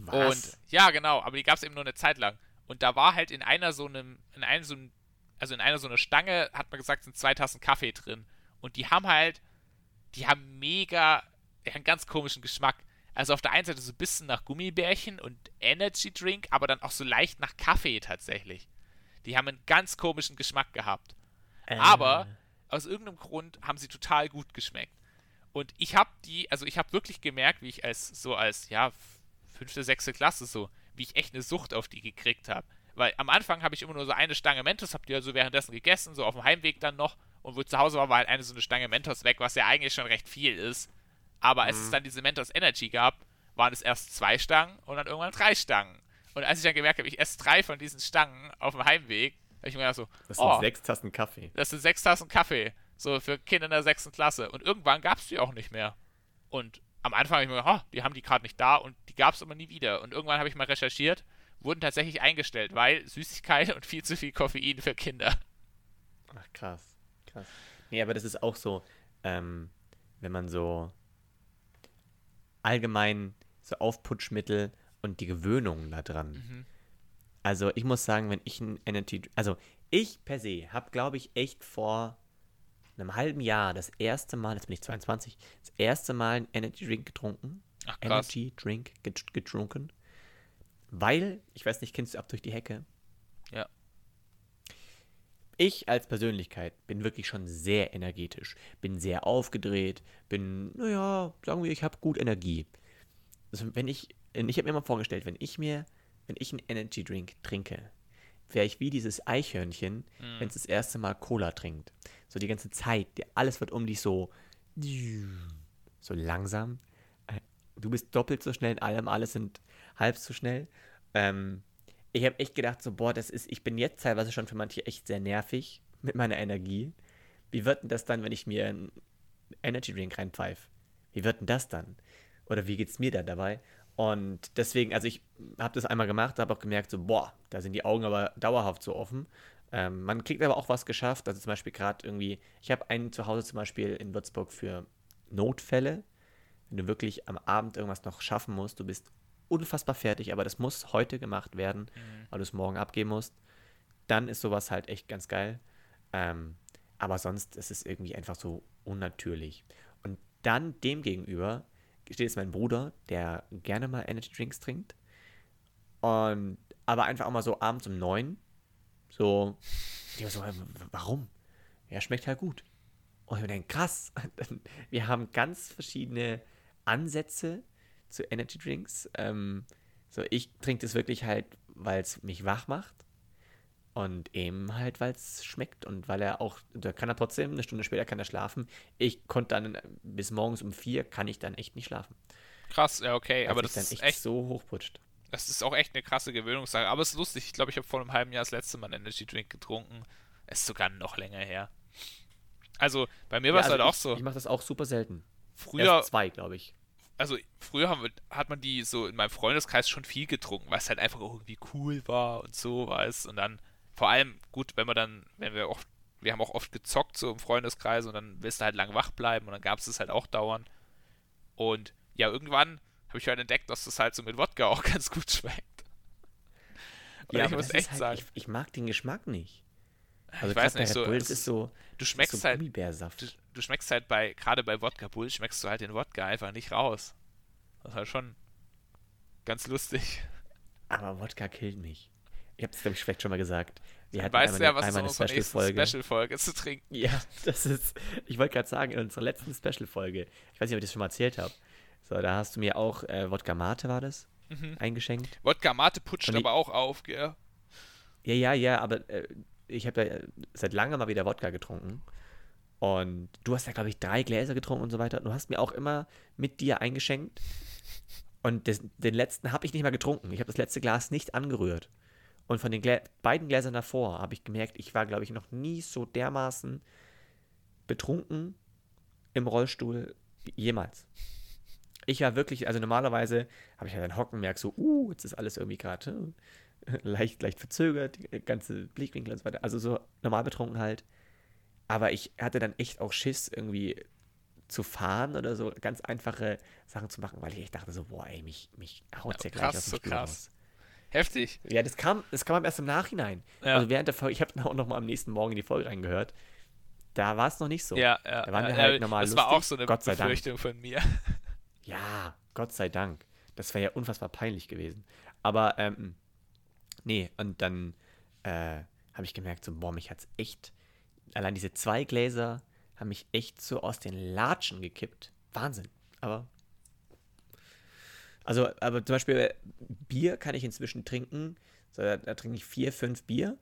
Was? Und ja, genau, aber die gab es eben nur eine Zeit lang. Und da war halt in einer so einem, in einem so einem, also in einer so einer Stange, hat man gesagt, sind zwei Tassen Kaffee drin. Und die haben halt, die haben mega, die haben einen ganz komischen Geschmack. Also auf der einen Seite so ein bisschen nach Gummibärchen und Energy Drink, aber dann auch so leicht nach Kaffee tatsächlich. Die haben einen ganz komischen Geschmack gehabt. Äh, Aber aus irgendeinem Grund haben sie total gut geschmeckt. Und ich habe die, also ich habe wirklich gemerkt, wie ich als so als ja fünfte, sechste Klasse so, wie ich echt eine Sucht auf die gekriegt habe. Weil am Anfang habe ich immer nur so eine Stange Mentos, hab die also währenddessen gegessen, so auf dem Heimweg dann noch. Und wo ich zu Hause war, war halt eine so eine Stange Mentos weg, was ja eigentlich schon recht viel ist. Aber als es dann diese Mentos Energy gab, waren es erst zwei Stangen und dann irgendwann drei Stangen. Und als ich dann gemerkt habe, ich esse drei von diesen Stangen auf dem Heimweg, habe ich mir gedacht so, Das sind oh, sechs Tassen Kaffee. das sind sechs Tassen Kaffee. So für Kinder in der sechsten Klasse. Und irgendwann gab es die auch nicht mehr. Und am Anfang habe ich mir gedacht, oh, die haben die gerade nicht da und die gab es aber nie wieder. Und irgendwann habe ich mal recherchiert, wurden tatsächlich eingestellt, weil Süßigkeiten und viel zu viel Koffein für Kinder. Ach, krass. Krass. Nee, aber das ist auch so, ähm, wenn man so allgemein so Aufputschmittel und die Gewöhnung daran. Mhm. Also ich muss sagen, wenn ich ein Energy, also ich per se habe, glaube ich, echt vor einem halben Jahr das erste Mal, jetzt bin ich 22, das erste Mal einen Energy Drink getrunken. Ach, krass. Energy Drink get getrunken. Weil, ich weiß nicht, kennst du ab durch die Hecke? Ja. Ich als Persönlichkeit bin wirklich schon sehr energetisch, bin sehr aufgedreht, bin, naja, sagen wir, ich habe gut Energie. Also wenn ich, ich habe mir immer vorgestellt, wenn ich mir, wenn ich einen Energy Drink trinke, wäre ich wie dieses Eichhörnchen, Mhm. wenn es das erste Mal Cola trinkt. So die ganze Zeit, alles wird um dich so, so langsam. Äh, Du bist doppelt so schnell in allem, alle sind halb so schnell. Ähm, ich habe echt gedacht, so, boah, das ist, ich bin jetzt teilweise schon für manche echt sehr nervig mit meiner Energie. Wie wird denn das dann, wenn ich mir einen Energy Drink reinpfeife? Wie wird denn das dann? Oder wie geht's mir da dabei? Und deswegen, also ich habe das einmal gemacht, habe auch gemerkt, so, boah, da sind die Augen aber dauerhaft so offen. Ähm, man kriegt aber auch was geschafft. Also zum Beispiel gerade irgendwie, ich habe einen zu Hause zum Beispiel in Würzburg für Notfälle. Wenn du wirklich am Abend irgendwas noch schaffen musst, du bist unfassbar fertig, aber das muss heute gemacht werden, weil du es morgen abgeben musst, dann ist sowas halt echt ganz geil. Ähm, aber sonst ist es irgendwie einfach so unnatürlich. Und dann demgegenüber steht jetzt mein Bruder, der gerne mal Energy Drinks trinkt. Und aber einfach auch mal so abends um neun. So, so, warum? Ja, schmeckt halt gut. Und ich denke, krass, (laughs) wir haben ganz verschiedene Ansätze zu Energy Drinks. Ähm, so, ich trinke das wirklich halt, weil es mich wach macht. Und eben halt, weil es schmeckt und weil er auch, da kann er trotzdem, eine Stunde später kann er schlafen. Ich konnte dann bis morgens um vier, kann ich dann echt nicht schlafen. Krass, ja, okay. Aber das dann ist echt, so hochputscht. das ist auch echt eine krasse Gewöhnungssache. Aber es ist lustig. Ich glaube, ich habe vor einem halben Jahr das letzte Mal einen Energy Drink getrunken. Es ist sogar noch länger her. Also, bei mir war es Ja, also halt auch ich, so. Ich mache das auch super selten. Früher, Erst zwei, glaube ich. Also früher wir, hat man die so in meinem Freundeskreis schon viel getrunken, weil es halt einfach irgendwie cool war und so, weißt Und dann, vor allem, gut, wenn wir dann, wenn wir oft, wir haben auch oft gezockt so im Freundeskreis und dann willst du halt lang wach bleiben und dann gab es das halt auch dauernd. Und ja, irgendwann habe ich halt entdeckt, dass das halt so mit Wodka (laughs) auch ganz gut schmeckt. Und ich aber muss echt halt, sagen, Ich, ich mag den Geschmack nicht. Also ich weiß nicht, so, das ist- so, du ist schmeckst so halt, du, du schmeckst halt bei, gerade bei Wodka Bull, schmeckst du halt den Wodka einfach nicht raus. Das ist halt schon ganz lustig. Aber Wodka killt mich. Ich habe es, glaube ich, vielleicht schon mal gesagt. Wir hatten weißt du ja, einmal, was ist einmal in eine Special-Folge. Special-Folge zu trinken. Ja, das ist, ich wollte gerade sagen, in unserer letzten Special-Folge, ich weiß nicht, ob ich das schon mal erzählt habe, so, da hast du mir auch äh, Wodka Mate, war das, Mhm. eingeschenkt. Wodka Mate putscht die- aber auch auf, gell? Ja, ja, ja, aber äh, ich habe ja seit langem mal wieder Wodka getrunken. Und du hast ja, glaube ich, drei Gläser getrunken und so weiter. Du hast mir auch immer mit dir eingeschenkt. Und des, den letzten habe ich nicht mal getrunken. Ich habe das letzte Glas nicht angerührt. Und von den Glä beiden Gläsern davor habe ich gemerkt, ich war, glaube ich, noch nie so dermaßen betrunken im Rollstuhl jemals. Ich war wirklich, also normalerweise habe ich halt ein Hocken, merke so, uh, jetzt ist alles irgendwie gerade äh, (laughs) leicht, leicht verzögert, ganze Blickwinkel und so weiter. Also so normal betrunken halt. Aber ich hatte dann echt auch Schiss, irgendwie zu fahren oder so ganz einfache Sachen zu machen, weil ich echt dachte so, boah, ey, mich, mich haut's ja, Ja, gleich krass, aus dem so krass. raus. Heftig. Ja, das kam, das kam erst im Nachhinein. Ja. Also während der Folge, ich habe dann auch noch mal am nächsten Morgen in die Folge reingehört. Da war es noch nicht so. Ja, ja. Da waren wir ja, halt ja, normal Das war lustig, auch so eine Gott sei Dank. Befürchtung von mir. Ja, Gott sei Dank. Das wäre ja unfassbar peinlich gewesen. Aber, ähm, nee, und dann äh, habe ich gemerkt, so, boah, mich hat's echt, allein diese zwei Gläser haben mich echt so aus den Latschen gekippt. Wahnsinn. Aber, also, aber zum Beispiel äh, Bier kann ich inzwischen trinken. So, da, da trinke ich vier, fünf Bier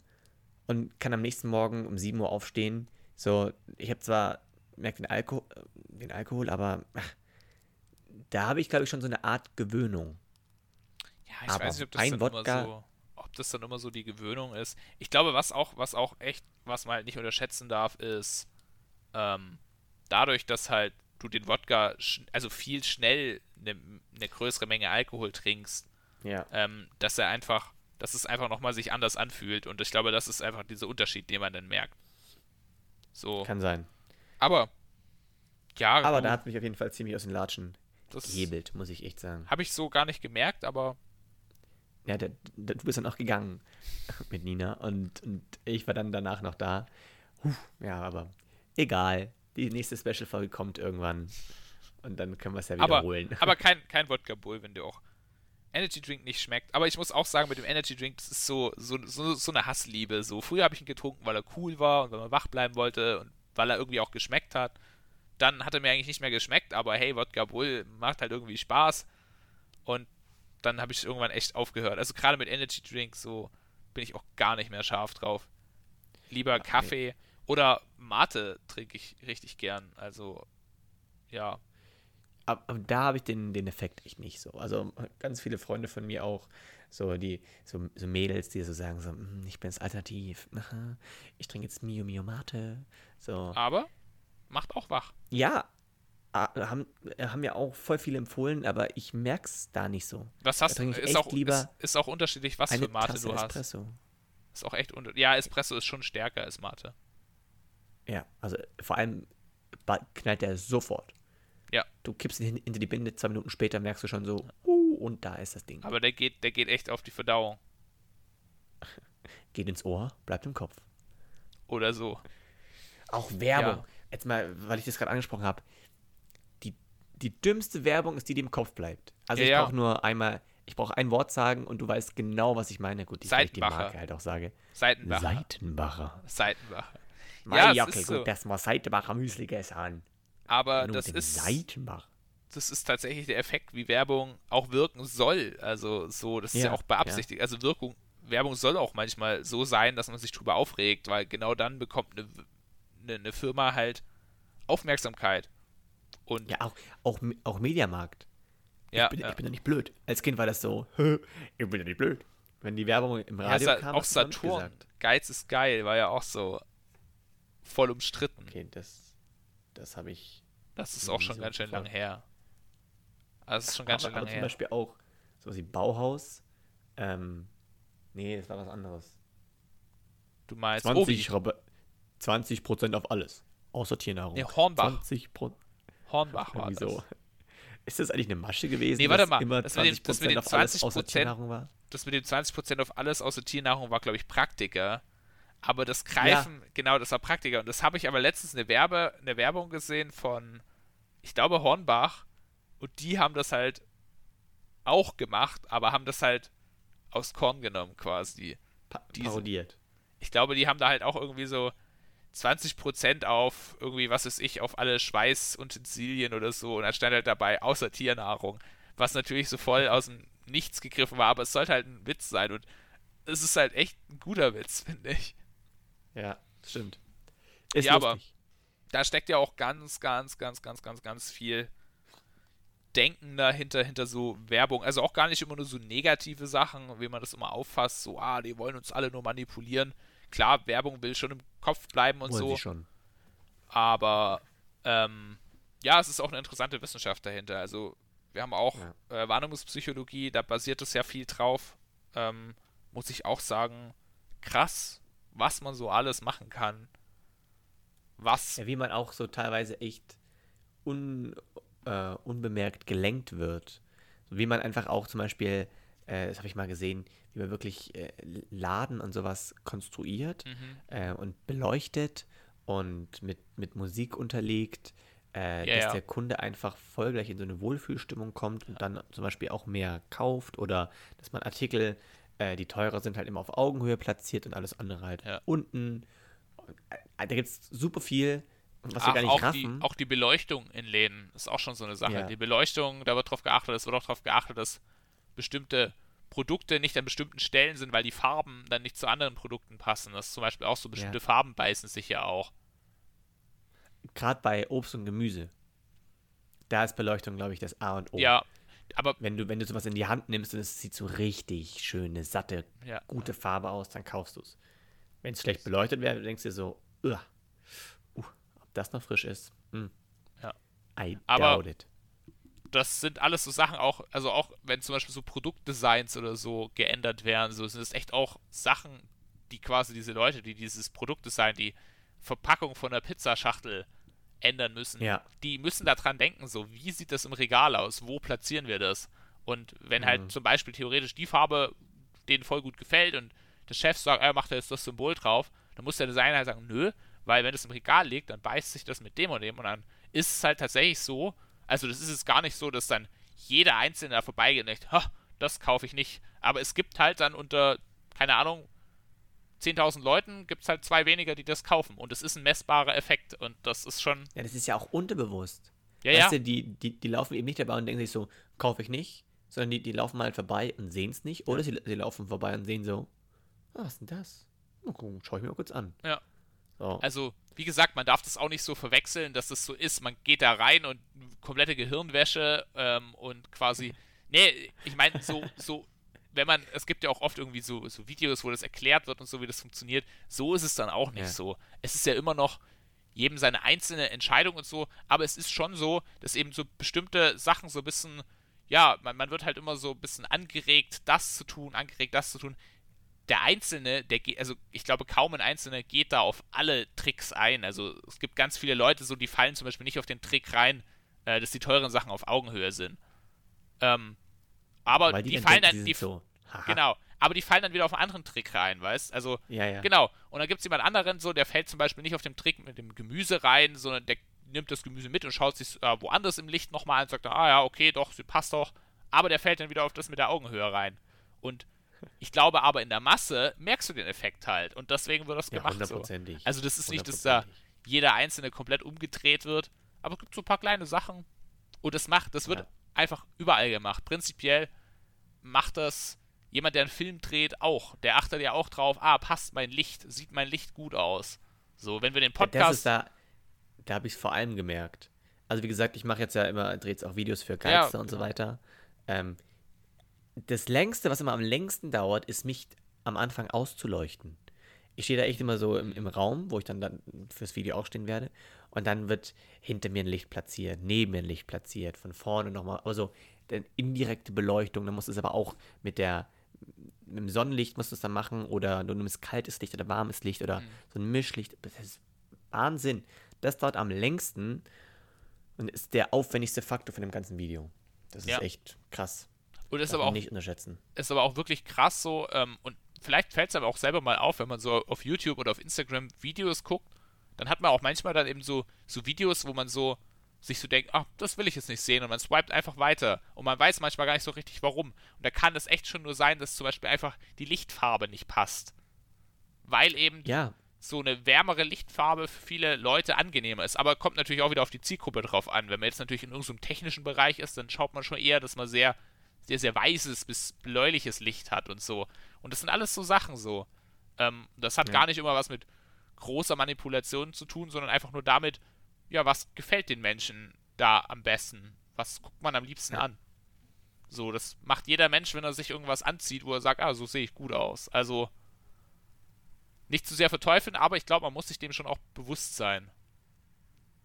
und kann am nächsten Morgen um 7 Uhr aufstehen. So, ich habe zwar, merkt den, Alko äh, den Alkohol, aber ach, da habe ich, glaube ich, schon so eine Art Gewöhnung. Ja, ich Aber weiß nicht, ob das, ein Wodka- so, das dann immer so die Gewöhnung ist. Ich glaube, was auch, was auch echt, was man halt nicht unterschätzen darf, ist, ähm, dadurch, dass halt du den Wodka, also viel schnell eine, eine größere Menge Alkohol trinkst, Ja. ähm, dass er einfach, dass es einfach nochmal sich anders anfühlt. Und ich glaube, das ist einfach dieser Unterschied, den man dann merkt. So. Kann sein. Aber, ja, Aber du, da hat mich auf jeden Fall ziemlich aus den Latschen das gehebelt, muss ich echt sagen. habe ich so gar nicht gemerkt, aber Ja, der, der, du bist dann auch gegangen (laughs) mit Nina und, und ich war dann danach noch da. Puh, ja, aber egal. Die nächste Special-Folge kommt irgendwann und dann können wir es ja aber, wiederholen. (laughs) aber kein, kein Wodka Bull, wenn dir auch Energy Drink nicht schmeckt. Aber ich muss auch sagen, mit dem Energy Drink, das ist so, so, so, so eine Hassliebe. So, früher habe ich ihn getrunken, weil er cool war und weil man wach bleiben wollte und weil er irgendwie auch geschmeckt hat. Dann hat er mir eigentlich nicht mehr geschmeckt, aber hey, Wodka Bull macht halt irgendwie Spaß. Und dann habe ich irgendwann echt aufgehört. Also gerade mit Energy Drink, so bin ich auch gar nicht mehr scharf drauf. Lieber Kaffee oder Mate trinke ich richtig gern. Also, ja. Aber, aber da habe ich den, den Effekt echt nicht so. Also ganz viele Freunde von mir auch, so die, so, so Mädels, die so sagen, so, "Mm, ich bin jetzt alternativ, ich trinke jetzt Mio Mio Mate. So. Aber macht auch wach. Ja, haben, haben ja auch voll viele empfohlen, aber ich merke es da nicht so. Was hast du? Ist echt auch, lieber ist, ist auch unterschiedlich, was für Mate Tasse du hast. Espresso. Ist auch echt unter Ja, Espresso ist schon stärker als Mate. Ja, also vor allem knallt der sofort. Ja. Du kippst ihn hin, hinter die Binde, zwei Minuten später merkst du schon so, uh, und da ist das Ding. Aber der geht, der geht echt auf die Verdauung. (laughs) Geht ins Ohr, bleibt im Kopf. Oder so. Auch Werbung. Ja. Jetzt mal, weil ich das gerade angesprochen habe. Die, dümmste Werbung ist die, die im Kopf bleibt. Also Ja, ich ja. brauche nur einmal, ich brauche ein Wort sagen und du weißt genau, was ich meine. Gut, die vielleicht die Seitenbacher. Marke halt auch sage. Seitenbacher. Seitenbacher. Seitenbacher. Mein Ja, Jacke, ist gut, so. dass man Seitenbacher Müsli gegessen. Aber Nur das ist, Seitenbach. das ist tatsächlich der Effekt, wie Werbung auch wirken soll. Also so, das ist ja, Ja, auch beabsichtigt. Also Wirkung, Werbung soll auch manchmal so sein, dass man sich drüber aufregt, weil genau dann bekommt eine, eine, eine Firma halt Aufmerksamkeit. Und Ja, auch, auch, auch Mediamarkt. ja, ich, bin, ja. ich bin doch nicht blöd. Als Kind war das so, (laughs) ich bin doch nicht blöd. Wenn die Werbung im Ja, Radio Sa- kam, auch Saturn. Geiz ist geil, war ja auch so voll umstritten. Okay, das, das habe ich. Das ist auch schon so ganz schön lang her. Also das ist schon ganz aber, schön aber lang zum her. Beispiel auch sowas wie Bauhaus. Ähm, nee, das war was anderes. Du meinst 20, Obi, Rabatt, 20 Prozent auf alles. Außer Tiernahrung. Nee, Hornbach. 20 Prozent. Hornbach war das. Ist das eigentlich eine Masche gewesen? Nee, warte mal, Immer das mit den- 20 das mit alles 20% außer Tiernahrung war? Das mit dem 20% auf alles außer Tiernahrung war, glaube ich, Praktiker. Aber das Greifen, genau, das war Praktiker. Und das habe ich aber letztens eine, Werbe, eine Werbung gesehen von, ich glaube, Hornbach. Und die haben das halt auch gemacht, aber haben das halt aus Korn genommen quasi. Pa parodiert. Ich glaube, die haben da halt auch irgendwie so 20% auf irgendwie, was weiß ich, auf alle Schweißutensilien oder so. Und dann stand halt dabei, außer Tiernahrung. Was natürlich so voll aus dem Nichts gegriffen war, aber es sollte halt ein Witz sein. Und es ist halt echt ein guter Witz, (laughs) finde ich. Ja, stimmt. Ist Ja, aber- lustig. Da steckt ja auch ganz, ganz, ganz, ganz, ganz, ganz viel Denken dahinter, hinter so Werbung. Also auch gar nicht immer nur so negative Sachen, wie man das immer auffasst. So, ah, die wollen uns alle nur manipulieren. Klar, Werbung will schon im Kopf bleiben und Wollen so. sie schon. Aber ähm, ja, es ist auch eine interessante Wissenschaft dahinter. Also wir haben auch äh, Wahrnehmungspsychologie, da basiert es ja viel drauf. Ähm, muss ich auch sagen, krass, was man so alles machen kann. Was, Ja, wie man auch so teilweise echt un, äh, unbemerkt gelenkt wird. Wie man einfach auch zum Beispiel, äh, das habe ich mal gesehen, wie man wirklich äh, Laden und sowas konstruiert Mhm. äh, und beleuchtet und mit, mit Musik unterlegt, äh, Ja, dass ja. der Kunde einfach voll gleich in so eine Wohlfühlstimmung kommt und dann zum Beispiel auch mehr kauft oder dass man Artikel, äh, die teurer sind, halt immer auf Augenhöhe platziert und alles andere halt Ja. unten. Äh, Da gibt es super viel, was wir Ach, gar nicht auch, die, auch die Beleuchtung in Läden ist auch schon so eine Sache. Die Beleuchtung, da wird drauf geachtet, es wird auch darauf geachtet, dass bestimmte Produkte nicht an bestimmten Stellen sind, weil die Farben dann nicht zu anderen Produkten passen. Das ist zum Beispiel auch so, bestimmte Ja. Farben beißen sich ja auch. Gerade bei Obst und Gemüse. Da ist Beleuchtung, glaube ich, das A und O. Ja, aber Wenn du, wenn du sowas in die Hand nimmst und es sieht so richtig schöne, satte, Ja. gute Farbe aus, dann kaufst du es. Wenn es schlecht beleuchtet wäre, denkst du dir so, "Uah, uh, ob das noch frisch ist. Hm. Ja. I Aber- doubt it. Das sind alles so Sachen auch, also auch wenn zum Beispiel so Produktdesigns oder so geändert werden, so sind es echt auch Sachen, die quasi diese Leute, die dieses Produktdesign, die Verpackung von der Pizzaschachtel ändern müssen, Ja. die müssen daran denken, so wie sieht das im Regal aus, wo platzieren wir das? Und wenn Mhm. halt zum Beispiel theoretisch die Farbe denen voll gut gefällt und der Chef sagt, er macht da jetzt das Symbol drauf, dann muss der Designer halt sagen, nö, weil wenn das im Regal liegt, dann beißt sich das mit dem und dem und dann ist es halt tatsächlich so, also das ist es gar nicht so, dass dann jeder Einzelne da vorbeigeht und denkt, ha, das kaufe ich nicht. Aber es gibt halt dann unter, keine Ahnung, 10.000 Leuten gibt es halt zwei weniger, die das kaufen. Und es ist ein messbarer Effekt und das ist schon, Ja, das ist ja auch unterbewusst. ja, weißt ja, du, die, die, die laufen eben nicht dabei und denken sich so, kaufe ich nicht, sondern die, die laufen halt vorbei und sehen es nicht. Oder sie, sie laufen vorbei und sehen so, ah, was ist denn das? Mal gucken, schau ich mir mal kurz an. Ja. So. Also, wie gesagt, man darf das auch nicht so verwechseln, dass das so ist. Man geht da rein und komplette Gehirnwäsche ähm, und quasi. (laughs) Nee, ich meine, so, so, wenn man, es gibt ja auch oft irgendwie so, so Videos, wo das erklärt wird und so, wie das funktioniert. So ist es dann auch nicht Ja. so. Es ist ja immer noch jedem seine einzelne Entscheidung und so, aber es ist schon so, dass eben so bestimmte Sachen so ein bisschen, ja, man, man wird halt immer so ein bisschen angeregt, das zu tun, angeregt, das zu tun der Einzelne, der geht, also ich glaube kaum ein Einzelner geht da auf alle Tricks ein. Also es gibt ganz viele Leute, so die fallen zum Beispiel nicht auf den Trick rein, äh, dass die teuren Sachen auf Augenhöhe sind. Ähm, aber Weil die, dann fallen dann, die, so, genau, aber die fallen dann wieder auf einen anderen Trick rein, weißt? Also Ja, ja. Genau. Und dann gibt es jemand anderen, so, der fällt zum Beispiel nicht auf den Trick mit dem Gemüse rein, sondern der nimmt das Gemüse mit und schaut sich äh, woanders im Licht nochmal an und sagt, dann, ah ja, okay, doch, sie passt doch. Aber der fällt dann wieder auf das mit der Augenhöhe rein. Und ich glaube aber in der Masse merkst du den Effekt halt. Und deswegen wird das Ja, gemacht so. Also das ist nicht, dass da jeder Einzelne komplett umgedreht wird. Aber es gibt so ein paar kleine Sachen. Und das macht, das wird Ja. einfach überall gemacht. Prinzipiell macht das jemand, der einen Film dreht, auch. Der achtet ja auch drauf, ah, passt mein Licht, sieht mein Licht gut aus. So, wenn wir den Ja, Das Podcast. ist da, da habe ich es vor allem gemerkt. Also wie gesagt, ich mache jetzt ja immer, drehe jetzt auch Videos für Ja, Geister und so weiter. Ähm, das längste, was immer am längsten dauert, ist mich am Anfang auszuleuchten. Ich stehe da echt immer so im, im Raum, wo ich dann, dann fürs Video auch stehen werde. Und dann wird hinter mir ein Licht platziert, neben mir ein Licht platziert, von vorne nochmal. Also dann indirekte Beleuchtung. Dann musst du es aber auch mit der mit dem Sonnenlicht musst du es dann machen oder du nimmst kaltes Licht oder warmes Licht oder so ein Mischlicht. Das ist Wahnsinn. Das dauert am längsten und ist der aufwendigste Faktor von dem ganzen Video. Das ist Ja. echt krass. Und ist aber auch nicht unterschätzen. ist aber auch wirklich krass so, ähm, und vielleicht fällt es aber auch selber mal auf, wenn man so auf YouTube oder auf Instagram Videos guckt, dann hat man auch manchmal dann eben so, so Videos, wo man so sich so denkt, ach, das will ich jetzt nicht sehen und man swipet einfach weiter und man weiß manchmal gar nicht so richtig warum. Und da kann es echt schon nur sein, dass zum Beispiel einfach die Lichtfarbe nicht passt. Weil eben Ja, so eine wärmere Lichtfarbe für viele Leute angenehmer ist. Aber kommt natürlich auch wieder auf die Zielgruppe drauf an. Wenn man jetzt natürlich in irgendeinem technischen Bereich ist, dann schaut man schon eher, dass man sehr, sehr, sehr weißes bis bläuliches Licht hat und so. Und das sind alles so Sachen so. Ähm, das hat Ja. gar nicht immer was mit großer Manipulation zu tun, sondern einfach nur damit, ja, was gefällt den Menschen da am besten? Was guckt man am liebsten Ja. an? So, das macht jeder Mensch, wenn er sich irgendwas anzieht, wo er sagt, ah, so sehe ich gut aus. Also, nicht zu sehr verteufeln, aber ich glaube, man muss sich dem schon auch bewusst sein.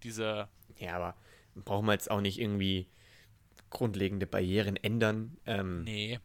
Diese, ja, aber brauchen wir jetzt auch nicht irgendwie grundlegende Barrieren ändern. Ähm, nee,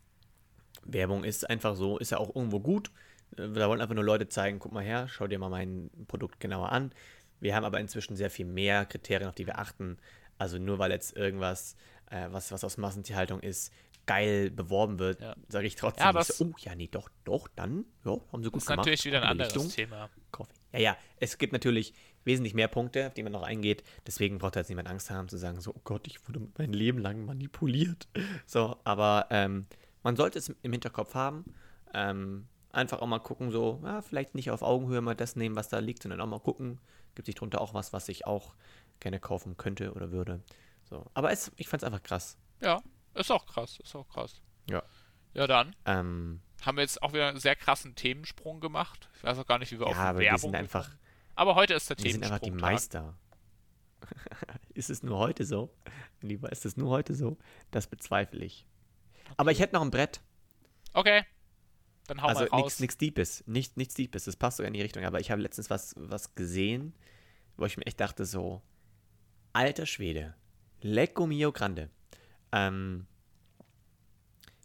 Werbung ist einfach so, ist ja auch irgendwo gut. Äh, Da wollen einfach nur Leute zeigen, guck mal her, schau dir mal mein Produkt genauer an. Wir haben aber inzwischen sehr viel mehr Kriterien, auf die wir achten. Also nur weil jetzt irgendwas, äh, was, was aus Massentierhaltung ist, geil beworben wird, Ja. sage ich trotzdem Ja, nicht das- so, oh ja, nee, doch, doch, dann, ja, haben sie gut ist gemacht. natürlich wieder ein anderes Belichtung. Thema. Ich. Ja, ja, es gibt natürlich wesentlich mehr Punkte, auf die man noch eingeht. Deswegen braucht da jetzt niemand Angst haben zu sagen, so, oh Gott, ich wurde mein Leben lang manipuliert. So, aber ähm, man sollte es im Hinterkopf haben. Ähm, einfach auch mal gucken, so, ja, vielleicht nicht auf Augenhöhe mal das nehmen, was da liegt, sondern auch mal gucken, gibt sich drunter auch was, was ich auch gerne kaufen könnte oder würde. So, aber es, ich fand es einfach krass. Ja, ist auch krass, ist auch krass. Ja. Ja, dann Ähm, haben wir jetzt auch wieder einen sehr krassen Themensprung gemacht. Ich weiß auch gar nicht, wie wir ja, auf aber wir sind einfach, gekommen. Aber heute ist der wir sind einfach die. Meister. (laughs) ist es nur heute so? Lieber, ist es nur heute so? Das bezweifle ich. Aber ich hätte noch ein Brett. Okay. Dann hau also mal raus. nichts nichts Deepes. Nicht, nichts Deepes. Das passt sogar in die Richtung. Aber ich habe letztens was, was gesehen, wo ich mir echt dachte, so, alter Schwede, Lecco mio grande. Ähm,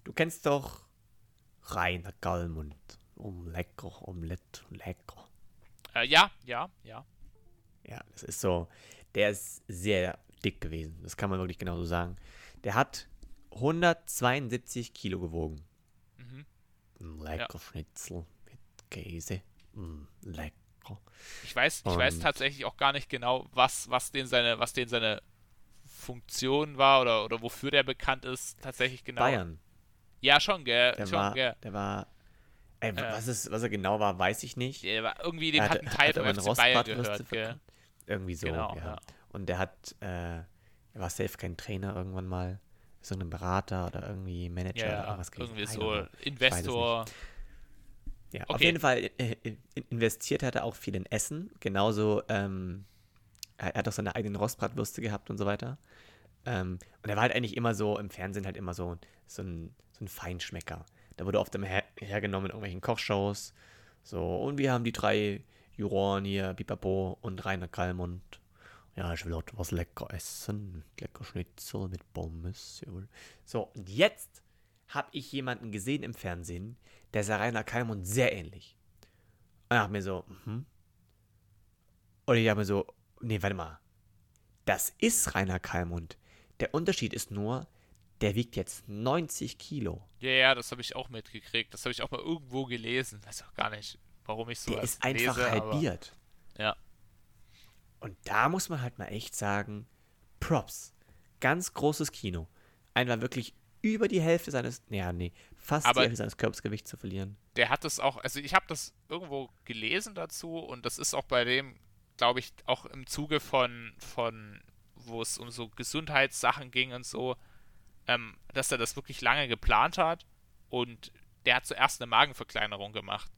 du kennst doch Rainer Gallmund. Um lecker, Omelette, lecker. Äh, ja, ja, ja. Ja, das ist so, der ist sehr dick gewesen. Das kann man wirklich genauso sagen. Der hat 172 Kilo gewogen. Mhm. Mm, Lecker Schnitzel mit Käse. Mm, lecker. Ich weiß, ich weiß tatsächlich auch gar nicht genau, was, was den seine, was den seine Funktion war oder, oder wofür der bekannt ist, tatsächlich genau. Bayern. Ja, schon, gell? Der schon, war, gell? der war, ey, Äh. was, ist, was er genau war, weiß ich nicht. War irgendwie, dem Er hat ein Teil hat aber FC Bayern Rostbratwürste gehört. Irgendwie so, Genau, ja. ja. Und der hat, äh, er war safe kein Trainer irgendwann mal. So ein Berater oder irgendwie Manager Ja, oder ja, irgendwas irgendwie so es Investor. Ja, auf Okay. jeden Fall äh, äh, investiert hat er auch viel in Essen. Genauso, ähm, er er hat auch seine eigenen Rostbratwürste gehabt und so weiter. Ähm, und er war halt eigentlich immer so, im Fernsehen halt immer so, so, ein, so ein Feinschmecker. Da wurde oft immer her, hergenommen in irgendwelchen Kochshows. So, und wir haben die drei Juroren hier, Pipapo und Rainer Kallmund. Ja, ich will heute was lecker essen. Lecker Schnitzel mit Pommes. Jawohl. So, und jetzt habe ich jemanden gesehen im Fernsehen, der sah Rainer Kallmund sehr ähnlich. Und ich dachte mir so, mhm. Und ich dachte mir so, nee, warte mal. Das ist Rainer Kallmund. Der Unterschied ist nur, der wiegt jetzt 90 Kilo. Ja, ja, das habe ich auch mitgekriegt. Das habe ich auch mal irgendwo gelesen. Weiß auch gar nicht, warum ich so Der das ist einfach lese, aber- halbiert. Ja. Und da muss man halt mal echt sagen, Props. Ganz großes Kino. Einfach wirklich über die Hälfte seines, ja, nee, fast Aber- die Hälfte seines Körpersgewichts zu verlieren. der hat es auch, also ich habe das irgendwo gelesen dazu und das ist auch bei dem, glaube ich, auch im Zuge von, von wo es um so Gesundheitssachen ging und so, ähm, dass er das wirklich lange geplant hat und der hat zuerst eine Magenverkleinerung gemacht.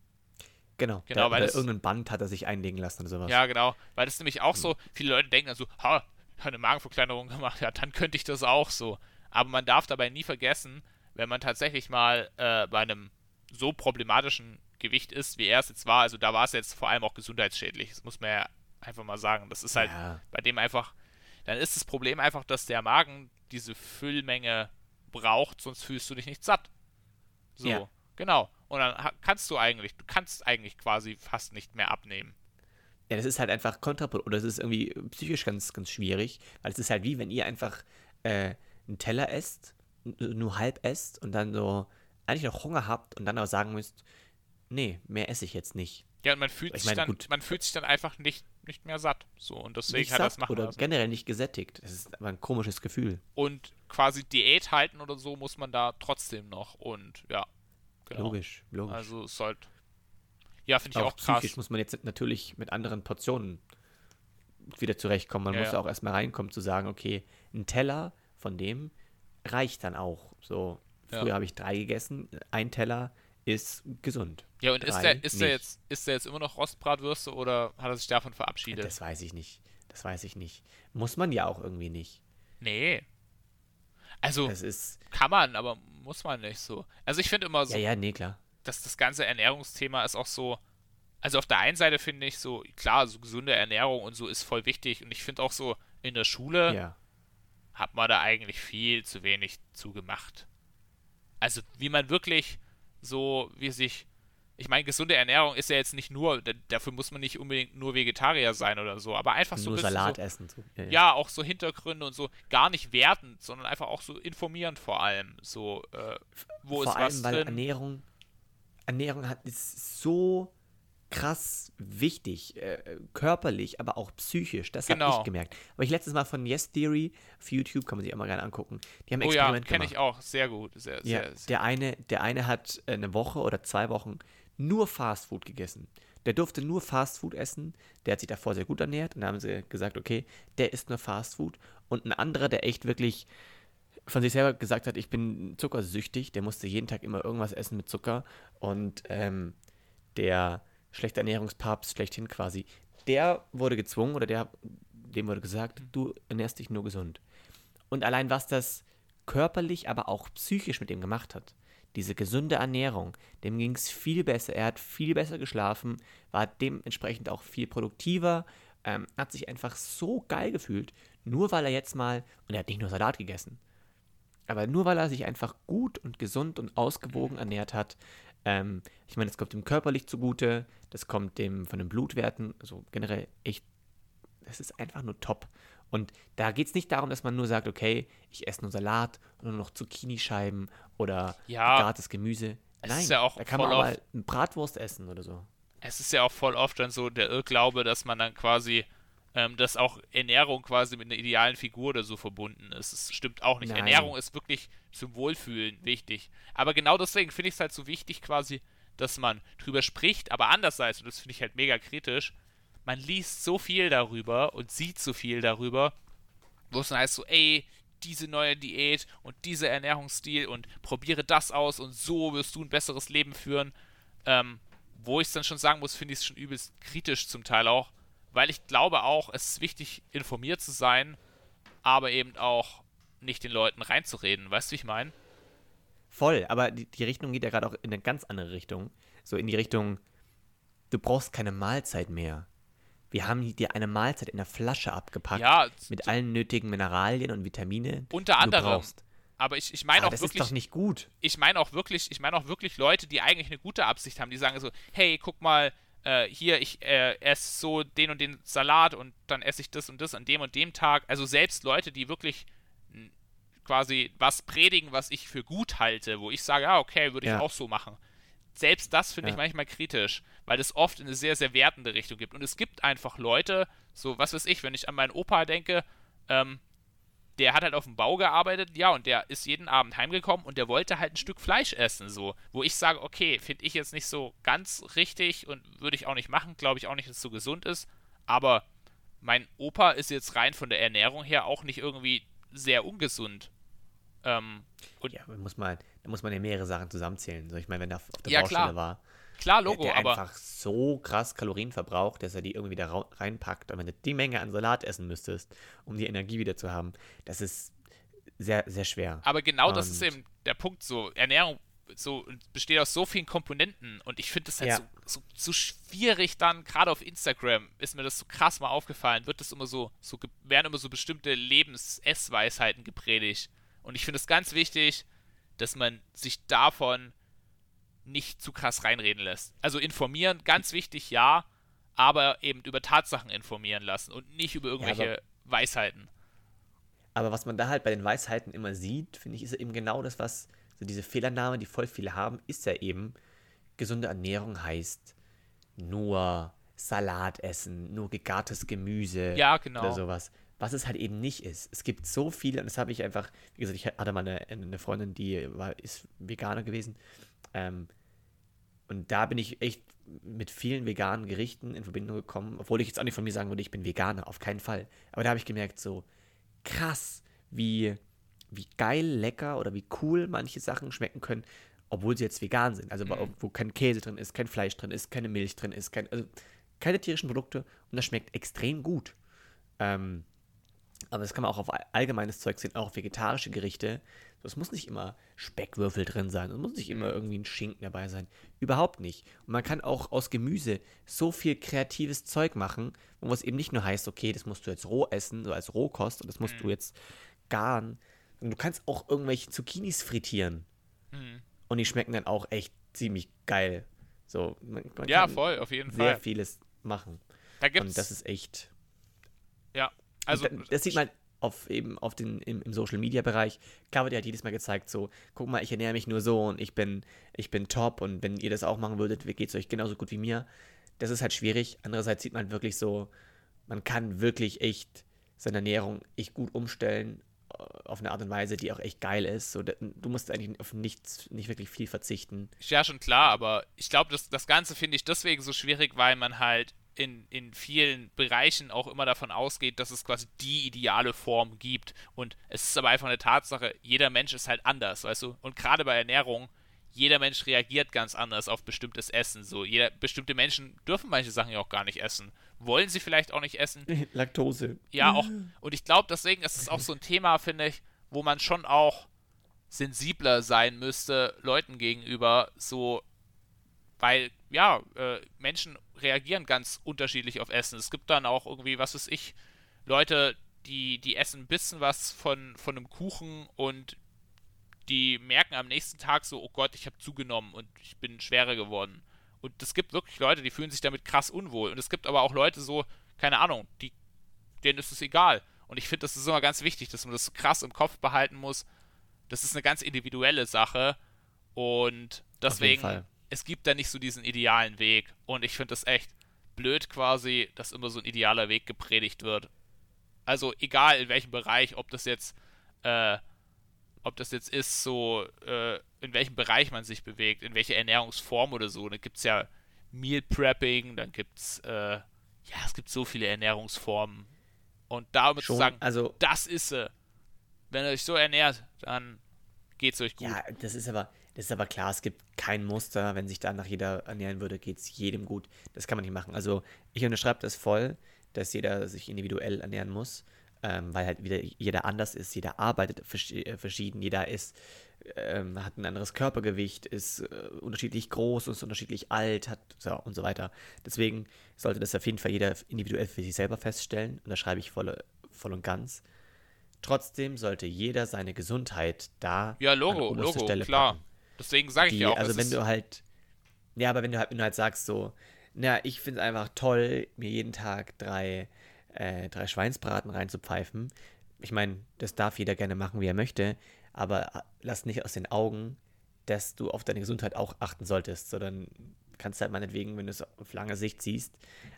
Genau, Genau, der, weil das- irgendein Band hat er sich einlegen lassen oder sowas. Ja, genau, weil das nämlich auch so, viele Leute denken dann so, ha, hat eine Magenverkleinerung gemacht, ja, dann könnte ich das auch so. Aber man darf dabei nie vergessen, wenn man tatsächlich mal äh, bei einem so problematischen Gewicht ist, wie er es jetzt war, also da war es jetzt vor allem auch gesundheitsschädlich, das muss man ja einfach mal sagen. Das ist halt Ja. bei dem einfach, dann ist das Problem einfach, dass der Magen diese Füllmenge braucht, sonst fühlst du dich nicht satt. So, Ja. genau. Und dann kannst du eigentlich, du kannst eigentlich quasi fast nicht mehr abnehmen. Ja, das ist halt einfach kontraproduktiv. Oder es ist irgendwie psychisch ganz, ganz schwierig, weil es ist halt wie, wenn ihr einfach äh, einen Teller esst, n- nur halb esst und dann so eigentlich noch Hunger habt und dann aber sagen müsst, nee, mehr esse ich jetzt nicht. Ja, und man fühlt, Ich sich, meine, dann, gut. man fühlt sich dann einfach nicht, nicht mehr satt. So, und deswegen nicht hat das machen oder lassen. generell nicht gesättigt. Das ist aber ein komisches Gefühl. Und quasi Diät halten oder so muss man da trotzdem noch. Und ja, genau. Logisch, logisch. Also es sollte. Ja, finde ich auch auch, krass. psychisch muss man jetzt natürlich mit anderen Portionen wieder zurechtkommen. Man Ja, muss ja. auch erstmal reinkommen zu sagen, okay, ein Teller von dem reicht dann auch. So, Ja. früher habe ich drei gegessen, ein Teller ist gesund. Ja, und ist Drei der, ist der jetzt, ist der jetzt immer noch Rostbratwürste oder hat er sich davon verabschiedet? Das weiß ich nicht. Das weiß ich nicht. Muss man ja auch irgendwie nicht. nee. Also Das ist, kann man, aber muss man nicht so. Also ich finde immer so, ja, ja, nee, klar. dass das ganze Ernährungsthema ist auch so. Also auf der einen Seite finde ich so, klar, so gesunde Ernährung und so ist voll wichtig. Und ich finde auch so, in der Schule Ja. hat man da eigentlich viel zu wenig zugemacht. Also wie man wirklich so, wie sich. Ich meine, gesunde Ernährung ist ja jetzt nicht nur, dafür muss man nicht unbedingt nur Vegetarier sein oder so, aber einfach so Nur ein Salat so, essen. So. Ja, ja. ja, auch so Hintergründe und so, gar nicht wertend, sondern einfach auch so informierend vor allem. So, äh, wo Vor ist allem, was weil drin? Ernährung, Ernährung hat, ist so krass wichtig, äh, körperlich, aber auch psychisch. Das habe Genau. ich gemerkt. Aber ich letztes Mal von Yes Theory auf YouTube, kann man sich auch mal gerne angucken. Die haben Oh ja, Experiment kenne gemacht. ich auch, sehr gut. Sehr, Ja, sehr, sehr. der eine, der eine hat äh, eine Woche oder zwei Wochen nur Fastfood gegessen. Der durfte nur Fastfood essen. Der hat sich davor sehr gut ernährt. Und da haben sie gesagt, okay, der isst nur Fastfood. Und ein anderer, der echt wirklich von sich selber gesagt hat, ich bin zuckersüchtig, der musste jeden Tag immer irgendwas essen mit Zucker. Und ähm, der schlechte Ernährungspapst schlechthin quasi, der wurde gezwungen oder der, dem wurde gesagt, du ernährst dich nur gesund. Und allein was das körperlich, aber auch psychisch mit ihm gemacht hat, diese gesunde Ernährung, dem ging es viel besser. Er hat viel besser geschlafen, war dementsprechend auch viel produktiver ähm, hat sich einfach so geil gefühlt, nur weil er jetzt mal, und er hat nicht nur Salat gegessen, aber nur weil er sich einfach gut und gesund und ausgewogen ernährt hat. Ähm, ich meine, es kommt dem körperlich zugute, das kommt dem von den Blutwerten, also generell echt, das ist einfach nur top. Und da geht es nicht darum, dass man nur sagt, okay, ich esse nur Salat und nur noch Zucchini-Scheiben oder Ja. gegartes Gemüse. Nein, ist ja auch da kann man auch mal eine Bratwurst essen oder so. es ist ja auch voll oft dann so der Irrglaube, dass man dann quasi, ähm, dass auch Ernährung quasi mit einer idealen Figur oder so verbunden ist. Es stimmt auch nicht. Nein. Ernährung ist wirklich zum Wohlfühlen wichtig. Aber genau deswegen finde ich es halt so wichtig quasi, dass man drüber spricht, aber andererseits, und das finde ich halt mega kritisch, man liest so viel darüber und sieht so viel darüber, wo es dann heißt so, ey, diese neue Diät und dieser Ernährungsstil und probiere das aus und so wirst du ein besseres Leben führen. Ähm, wo ich es dann schon sagen muss, finde ich es schon übelst kritisch zum Teil auch, weil ich glaube auch, es ist wichtig, informiert zu sein, aber eben auch nicht den Leuten reinzureden. Weißt du, wie ich meine? Voll, aber die, die Richtung geht ja gerade auch in eine ganz andere Richtung. So in die Richtung, du brauchst keine Mahlzeit mehr. Wir haben dir eine Mahlzeit in der Flasche abgepackt. Ja, Mit allen nötigen Mineralien und Vitamine, Unter anderem. brauchst. aber ich, ich meine auch das wirklich. ist doch nicht gut. ich meine auch wirklich, ich meine auch wirklich Leute, die eigentlich eine gute Absicht haben, die sagen so, hey, guck mal, äh, hier, ich äh, esse so den und den Salat und dann esse ich das und das an dem und dem Tag. Also selbst Leute, die wirklich quasi was predigen, was ich für gut halte, wo ich sage, ja, okay, würde ich Ja. auch so machen. Selbst das finde ich Ja. manchmal kritisch, weil es oft in eine sehr, sehr wertende Richtung gibt. Und es gibt einfach Leute, so, was weiß ich, wenn ich an meinen Opa denke, ähm, der hat halt auf dem Bau gearbeitet, ja, und der ist jeden Abend heimgekommen und der wollte halt ein Stück Fleisch essen, so. Wo ich sage, okay, finde ich jetzt nicht so ganz richtig und würde ich auch nicht machen, glaube ich auch nicht, dass es so gesund ist. Aber mein Opa ist jetzt rein von der Ernährung her auch nicht irgendwie sehr ungesund. Ähm, Ja, da muss man, da muss man ja mehrere Sachen zusammenzählen. So, ich meine, wenn er auf der Ja, Baustelle klar. war, klar, der, Logo, der aber einfach so krass Kalorien verbraucht, dass er die irgendwie da rau- reinpackt. Und wenn du die Menge an Salat essen müsstest, um die Energie wieder zu haben, das ist sehr, sehr schwer. Aber genau das ist Und- eben der Punkt. So, Ernährung so, besteht aus so vielen Komponenten und ich finde das halt Ja. so, so, so schwierig dann, gerade auf Instagram ist mir das so krass mal aufgefallen, wird das immer so, so werden immer so bestimmte Lebens-Essweisheiten gepredigt. Und ich finde es ganz wichtig, dass man sich davon nicht zu krass reinreden lässt. Also informieren, ganz wichtig, ja, aber eben über Tatsachen informieren lassen und nicht über irgendwelche aber- Weisheiten. Aber was man da halt bei den Weisheiten immer sieht, finde ich, ist eben genau das, was so diese Fehlannahme, die voll viele haben, ist ja eben, gesunde Ernährung heißt nur Salat essen, nur gegartes Gemüse Ja, genau. oder sowas. Was es halt eben nicht ist. Es gibt so viele, und das habe ich einfach, wie gesagt, ich hatte mal eine, eine Freundin, die war, ist Veganer gewesen. Ähm, und da bin ich echt mit vielen veganen Gerichten in Verbindung gekommen, obwohl ich jetzt auch nicht von mir sagen würde, ich bin Veganer, auf keinen Fall. Aber da habe ich gemerkt, so krass, wie, wie geil, lecker oder wie cool manche Sachen schmecken können, obwohl sie jetzt vegan sind. Also wo- wo kein Käse drin ist, kein Fleisch drin ist, keine Milch drin ist, kein, also keine tierischen Produkte und das schmeckt extrem gut. Ähm, aber das kann man auch auf all- allgemeines Zeug sehen, auch auf vegetarische Gerichte. Es muss nicht immer Speckwürfel drin sein, es muss nicht immer irgendwie ein Schinken dabei sein. Überhaupt nicht. Und man kann auch aus Gemüse so viel kreatives Zeug machen, wo es eben nicht nur heißt, okay, das musst du jetzt roh essen, so als Rohkost, und das musst du jetzt garen. Und du kannst auch irgendwelche Zucchinis frittieren. Mhm. Und die schmecken dann auch echt ziemlich geil. So, man, man Ja, kann voll, auf jeden sehr Fall. vieles machen. Da gibt's, Und das ist echt ja, also, das sieht man auf eben auf den, im, im Social Media Bereich. Klar wird ja jedes Mal gezeigt, so, guck mal, ich ernähre mich nur so und ich bin, ich bin top und wenn ihr das auch machen würdet, geht es euch genauso gut wie mir. Das ist halt schwierig. Andererseits sieht man wirklich so, man kann wirklich echt seine Ernährung echt gut umstellen äh, auf eine Art und Weise, die auch echt geil ist. So, du musst eigentlich auf nichts, nicht wirklich viel verzichten. ja, schon klar, aber ich glaube, das, das Ganze finde ich deswegen so schwierig, weil man halt in, in vielen Bereichen auch immer davon ausgeht, dass es quasi die ideale Form gibt. Und es ist aber einfach eine Tatsache, jeder Mensch ist halt anders, weißt du? Und gerade bei Ernährung, jeder Mensch reagiert ganz anders auf bestimmtes Essen. So, jeder, bestimmte Menschen dürfen manche Sachen ja auch gar nicht essen. Wollen sie vielleicht auch nicht essen. (laughs) Laktose. Ja, auch. Und ich glaube, deswegen ist es auch so ein Thema, finde ich, wo man schon auch sensibler sein müsste, Leuten gegenüber, so weil, ja, äh, Menschen reagieren ganz unterschiedlich auf Essen. Es gibt dann auch irgendwie, was weiß ich, Leute, die, die essen ein bisschen was von, von einem Kuchen und die merken am nächsten Tag so, oh Gott, ich habe zugenommen und ich bin schwerer geworden. Und es gibt wirklich Leute, die fühlen sich damit krass unwohl. Und es gibt aber auch Leute so, keine Ahnung, die, denen ist es egal. Und ich finde, das ist immer ganz wichtig, dass man das krass im Kopf behalten muss. Das ist eine ganz individuelle Sache. Und deswegen, es gibt da nicht so diesen idealen Weg. Und ich finde das echt blöd quasi, dass immer so ein idealer Weg gepredigt wird. Also egal in welchem Bereich, ob das jetzt, äh, ob das jetzt ist, so, äh, in welchem Bereich man sich bewegt, in welcher Ernährungsform oder so. Da gibt es ja Meal Prepping, dann gibt es, äh, ja, es gibt so viele Ernährungsformen. Und damit Schon, zu sagen, also, das ist sie. Wenn ihr euch so ernährt, dann geht es euch gut. Ja, das ist aber, das ist aber klar, es gibt kein Muster. Wenn sich danach jeder ernähren würde, geht es jedem gut. Das kann man nicht machen. Also ich unterschreibe das voll, dass jeder sich individuell ernähren muss ähm, weil halt wieder jeder anders ist, jeder arbeitet äh, verschieden, jeder ist, ähm, hat ein anderes Körpergewicht, ist äh, unterschiedlich groß, ist unterschiedlich alt, hat so und so weiter. Deswegen sollte das auf jeden Fall jeder individuell für sich selber feststellen und da schreibe ich voll, voll und ganz. Trotzdem sollte jeder seine Gesundheit da ja Logo an Logo Stelle klar. Packen. Deswegen sage ich ja auch. Also wenn du halt ja, aber wenn du halt, wenn du halt sagst so, na, ich finde es einfach toll, mir jeden Tag drei äh, drei Schweinsbraten reinzupfeifen. Ich meine, das darf jeder gerne machen, wie er möchte, aber lass nicht aus den Augen, dass du auf deine Gesundheit auch achten solltest, sondern kannst halt meinetwegen, wenn du es auf lange Sicht siehst,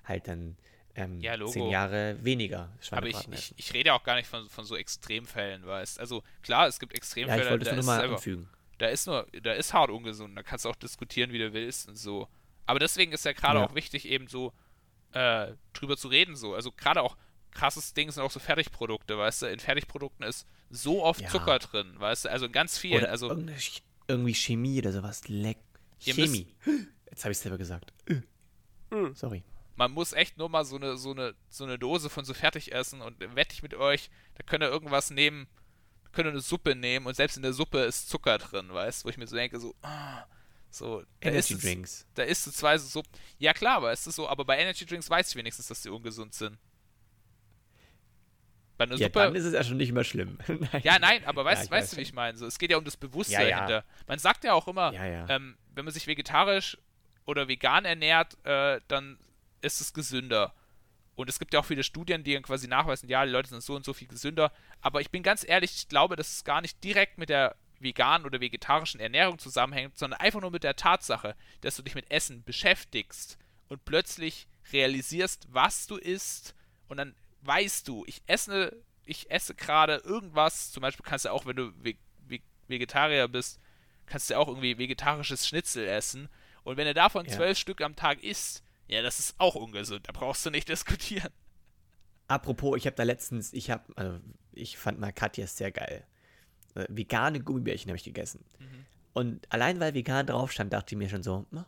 halt dann ähm, ja, zehn Jahre weniger Schweinebraten Aber ich, ich, ich, rede auch gar nicht von, von so Extremfällen, weißt Also klar, es gibt Extremfälle. Ja, ich wollte es nur mal anfügen. Da ist nur, da ist hart ungesund, da kannst du auch diskutieren, wie du willst und so. Aber deswegen ist ja gerade ja. auch wichtig, eben so äh, drüber zu reden, so. Also gerade auch krasses Ding sind auch so Fertigprodukte, weißt du? In Fertigprodukten ist so oft ja. Zucker drin, weißt du? Also in ganz vielen. Oder also irgendwie Chemie oder sowas. Leck. Chemie. (gasps) Jetzt habe ich es selber gesagt. Hm. Sorry. Man muss echt nur mal so eine, so eine, so eine Dose von so Fertigessen und wette ich mit euch, da könnt ihr irgendwas nehmen, könnt ihr eine Suppe nehmen und selbst in der Suppe ist Zucker drin, weißt du? Wo ich mir so denke, so, ah, so, da Energy ist Drinks. da ist es zwei so. Ja, klar, aber ist es so, aber bei Energy Drinks weiß ich wenigstens, dass die ungesund sind. Bei einer ja, Suppe. Dann ist es ja schon nicht mehr schlimm. (laughs) nein. Ja, nein, aber weißt, ja, weißt du, wie ich meine? So, es geht ja um das Bewusstsein ja, dahinter. Man sagt ja auch immer, ähm, wenn man sich vegetarisch oder vegan ernährt, äh, dann ist es gesünder. Und es gibt ja auch viele Studien, die dann quasi nachweisen, ja, die Leute sind so und so viel gesünder. Aber ich bin ganz ehrlich, ich glaube, dass es gar nicht direkt mit der veganen oder vegetarischen Ernährung zusammenhängt, sondern einfach nur mit der Tatsache, dass du dich mit Essen beschäftigst und plötzlich realisierst, was du isst und dann weißt du, ich esse, ich esse gerade irgendwas, zum Beispiel kannst du auch, wenn du Vegetarier bist, kannst du auch irgendwie vegetarisches Schnitzel essen und wenn du davon ja. zwölf Stück am Tag isst, ja, das ist auch ungesund, da brauchst du nicht (laughs) diskutieren. Apropos, ich habe da letztens, ich habe, also ich fand mal Katja sehr geil äh, vegane Gummibärchen habe ich gegessen. Mhm. Und allein weil vegan drauf stand, dachte ich mir schon so, na,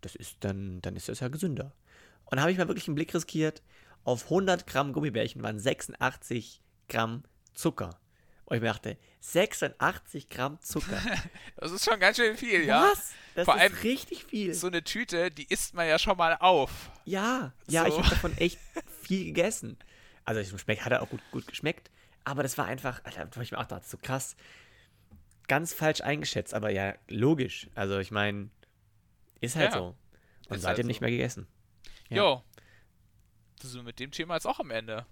das ist dann, dann ist das ja gesünder. Und da habe ich mal wirklich einen Blick riskiert. Auf 100 Gramm Gummibärchen waren 86 Gramm Zucker. Und ich mir dachte, 86 Gramm Zucker. (laughs) das ist schon ganz schön viel, ja. Was? Das Vor ist allem richtig viel. So eine Tüte, die isst man ja schon mal auf. Ja, ja, so. ich habe davon echt (laughs) viel gegessen. Also es schmeckt, hat er auch gut, gut geschmeckt. Aber das war einfach, Alter, ich mir auch dachte, so krass, ganz falsch eingeschätzt, aber ja, logisch. Also ich meine, ist halt ja, so. Und seitdem halt so. nicht mehr gegessen. Ja. Jo. Das sind wir mit dem Thema jetzt auch am Ende.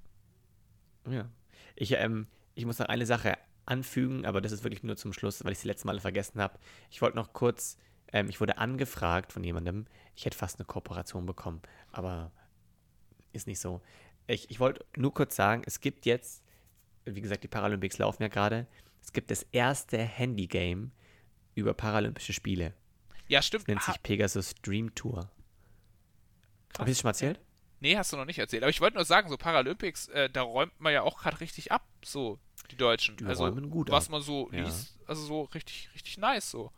Ja. Ich, ähm, ich muss noch eine Sache anfügen, aber das ist wirklich nur zum Schluss, weil ich sie letzte Mal vergessen habe. Ich wollte noch kurz, ähm, ich wurde angefragt von jemandem, ich hätte fast eine Kooperation bekommen, aber ist nicht so. Ich, ich wollte nur kurz sagen, es gibt jetzt wie gesagt, die Paralympics laufen ja gerade. Es gibt das erste Handy-Game über Paralympische Spiele. Ja, stimmt. Das nennt sich Pegasus Dream Tour. Habe ich das schon mal erzählt? Nee, hast du noch nicht erzählt. Aber ich wollte nur sagen, so Paralympics, äh, da räumt man ja auch gerade richtig ab, so die Deutschen. Die also, räumen gut was ab. man so ja. liest, also so richtig, richtig nice so.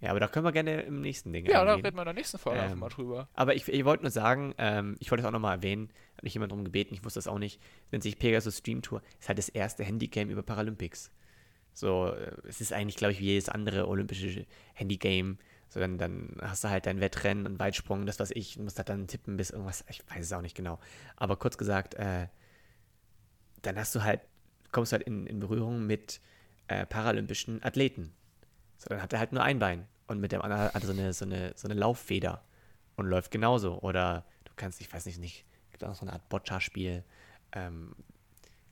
Ja, aber da können wir gerne im nächsten Ding Ja, da reden wir in der nächsten Folge ähm, mal drüber. Aber ich, ich wollte nur sagen, ähm, ich wollte es auch nochmal erwähnen, hat mich jemand darum gebeten, ich wusste das auch nicht, nennt sich Pegasus Stream Tour, ist halt das erste Handygame über Paralympics. So, äh, es ist eigentlich, glaube ich, wie jedes andere olympische Handygame, So, dann, dann hast du halt dein Wettrennen und Weitsprung, das was ich, musst halt dann tippen bis irgendwas, ich weiß es auch nicht genau. Aber kurz gesagt, äh, dann hast du halt, kommst du halt in, in Berührung mit äh, paralympischen Athleten. So, dann hat er halt nur ein Bein und mit dem anderen hat er so eine, so eine, so eine Lauffeder und läuft genauso. Oder du kannst, ich weiß nicht, nicht gibt auch so eine Art Boccia-Spiel. Ähm,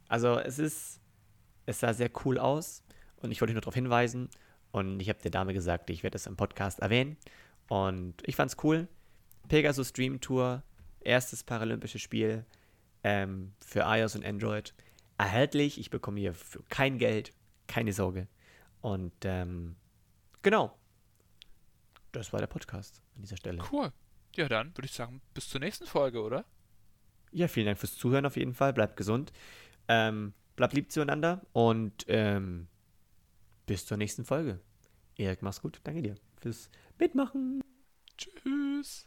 also es ist, es sah sehr cool aus und ich wollte nur darauf hinweisen und ich habe der Dame gesagt, ich werde es im Podcast erwähnen und ich fand es cool. Pegasus Dream Tour, erstes paralympisches Spiel ähm, für iOS und Android. Erhältlich, ich bekomme hier für kein Geld, keine Sorge. Und ähm, genau, das war der Podcast an dieser Stelle. Cool. Ja, dann würde ich sagen, bis zur nächsten Folge, oder? Ja, vielen Dank fürs Zuhören auf jeden Fall. Bleibt gesund. Ähm, bleibt lieb zueinander und ähm, bis zur nächsten Folge. Erik, mach's gut. Danke dir fürs Mitmachen. Tschüss.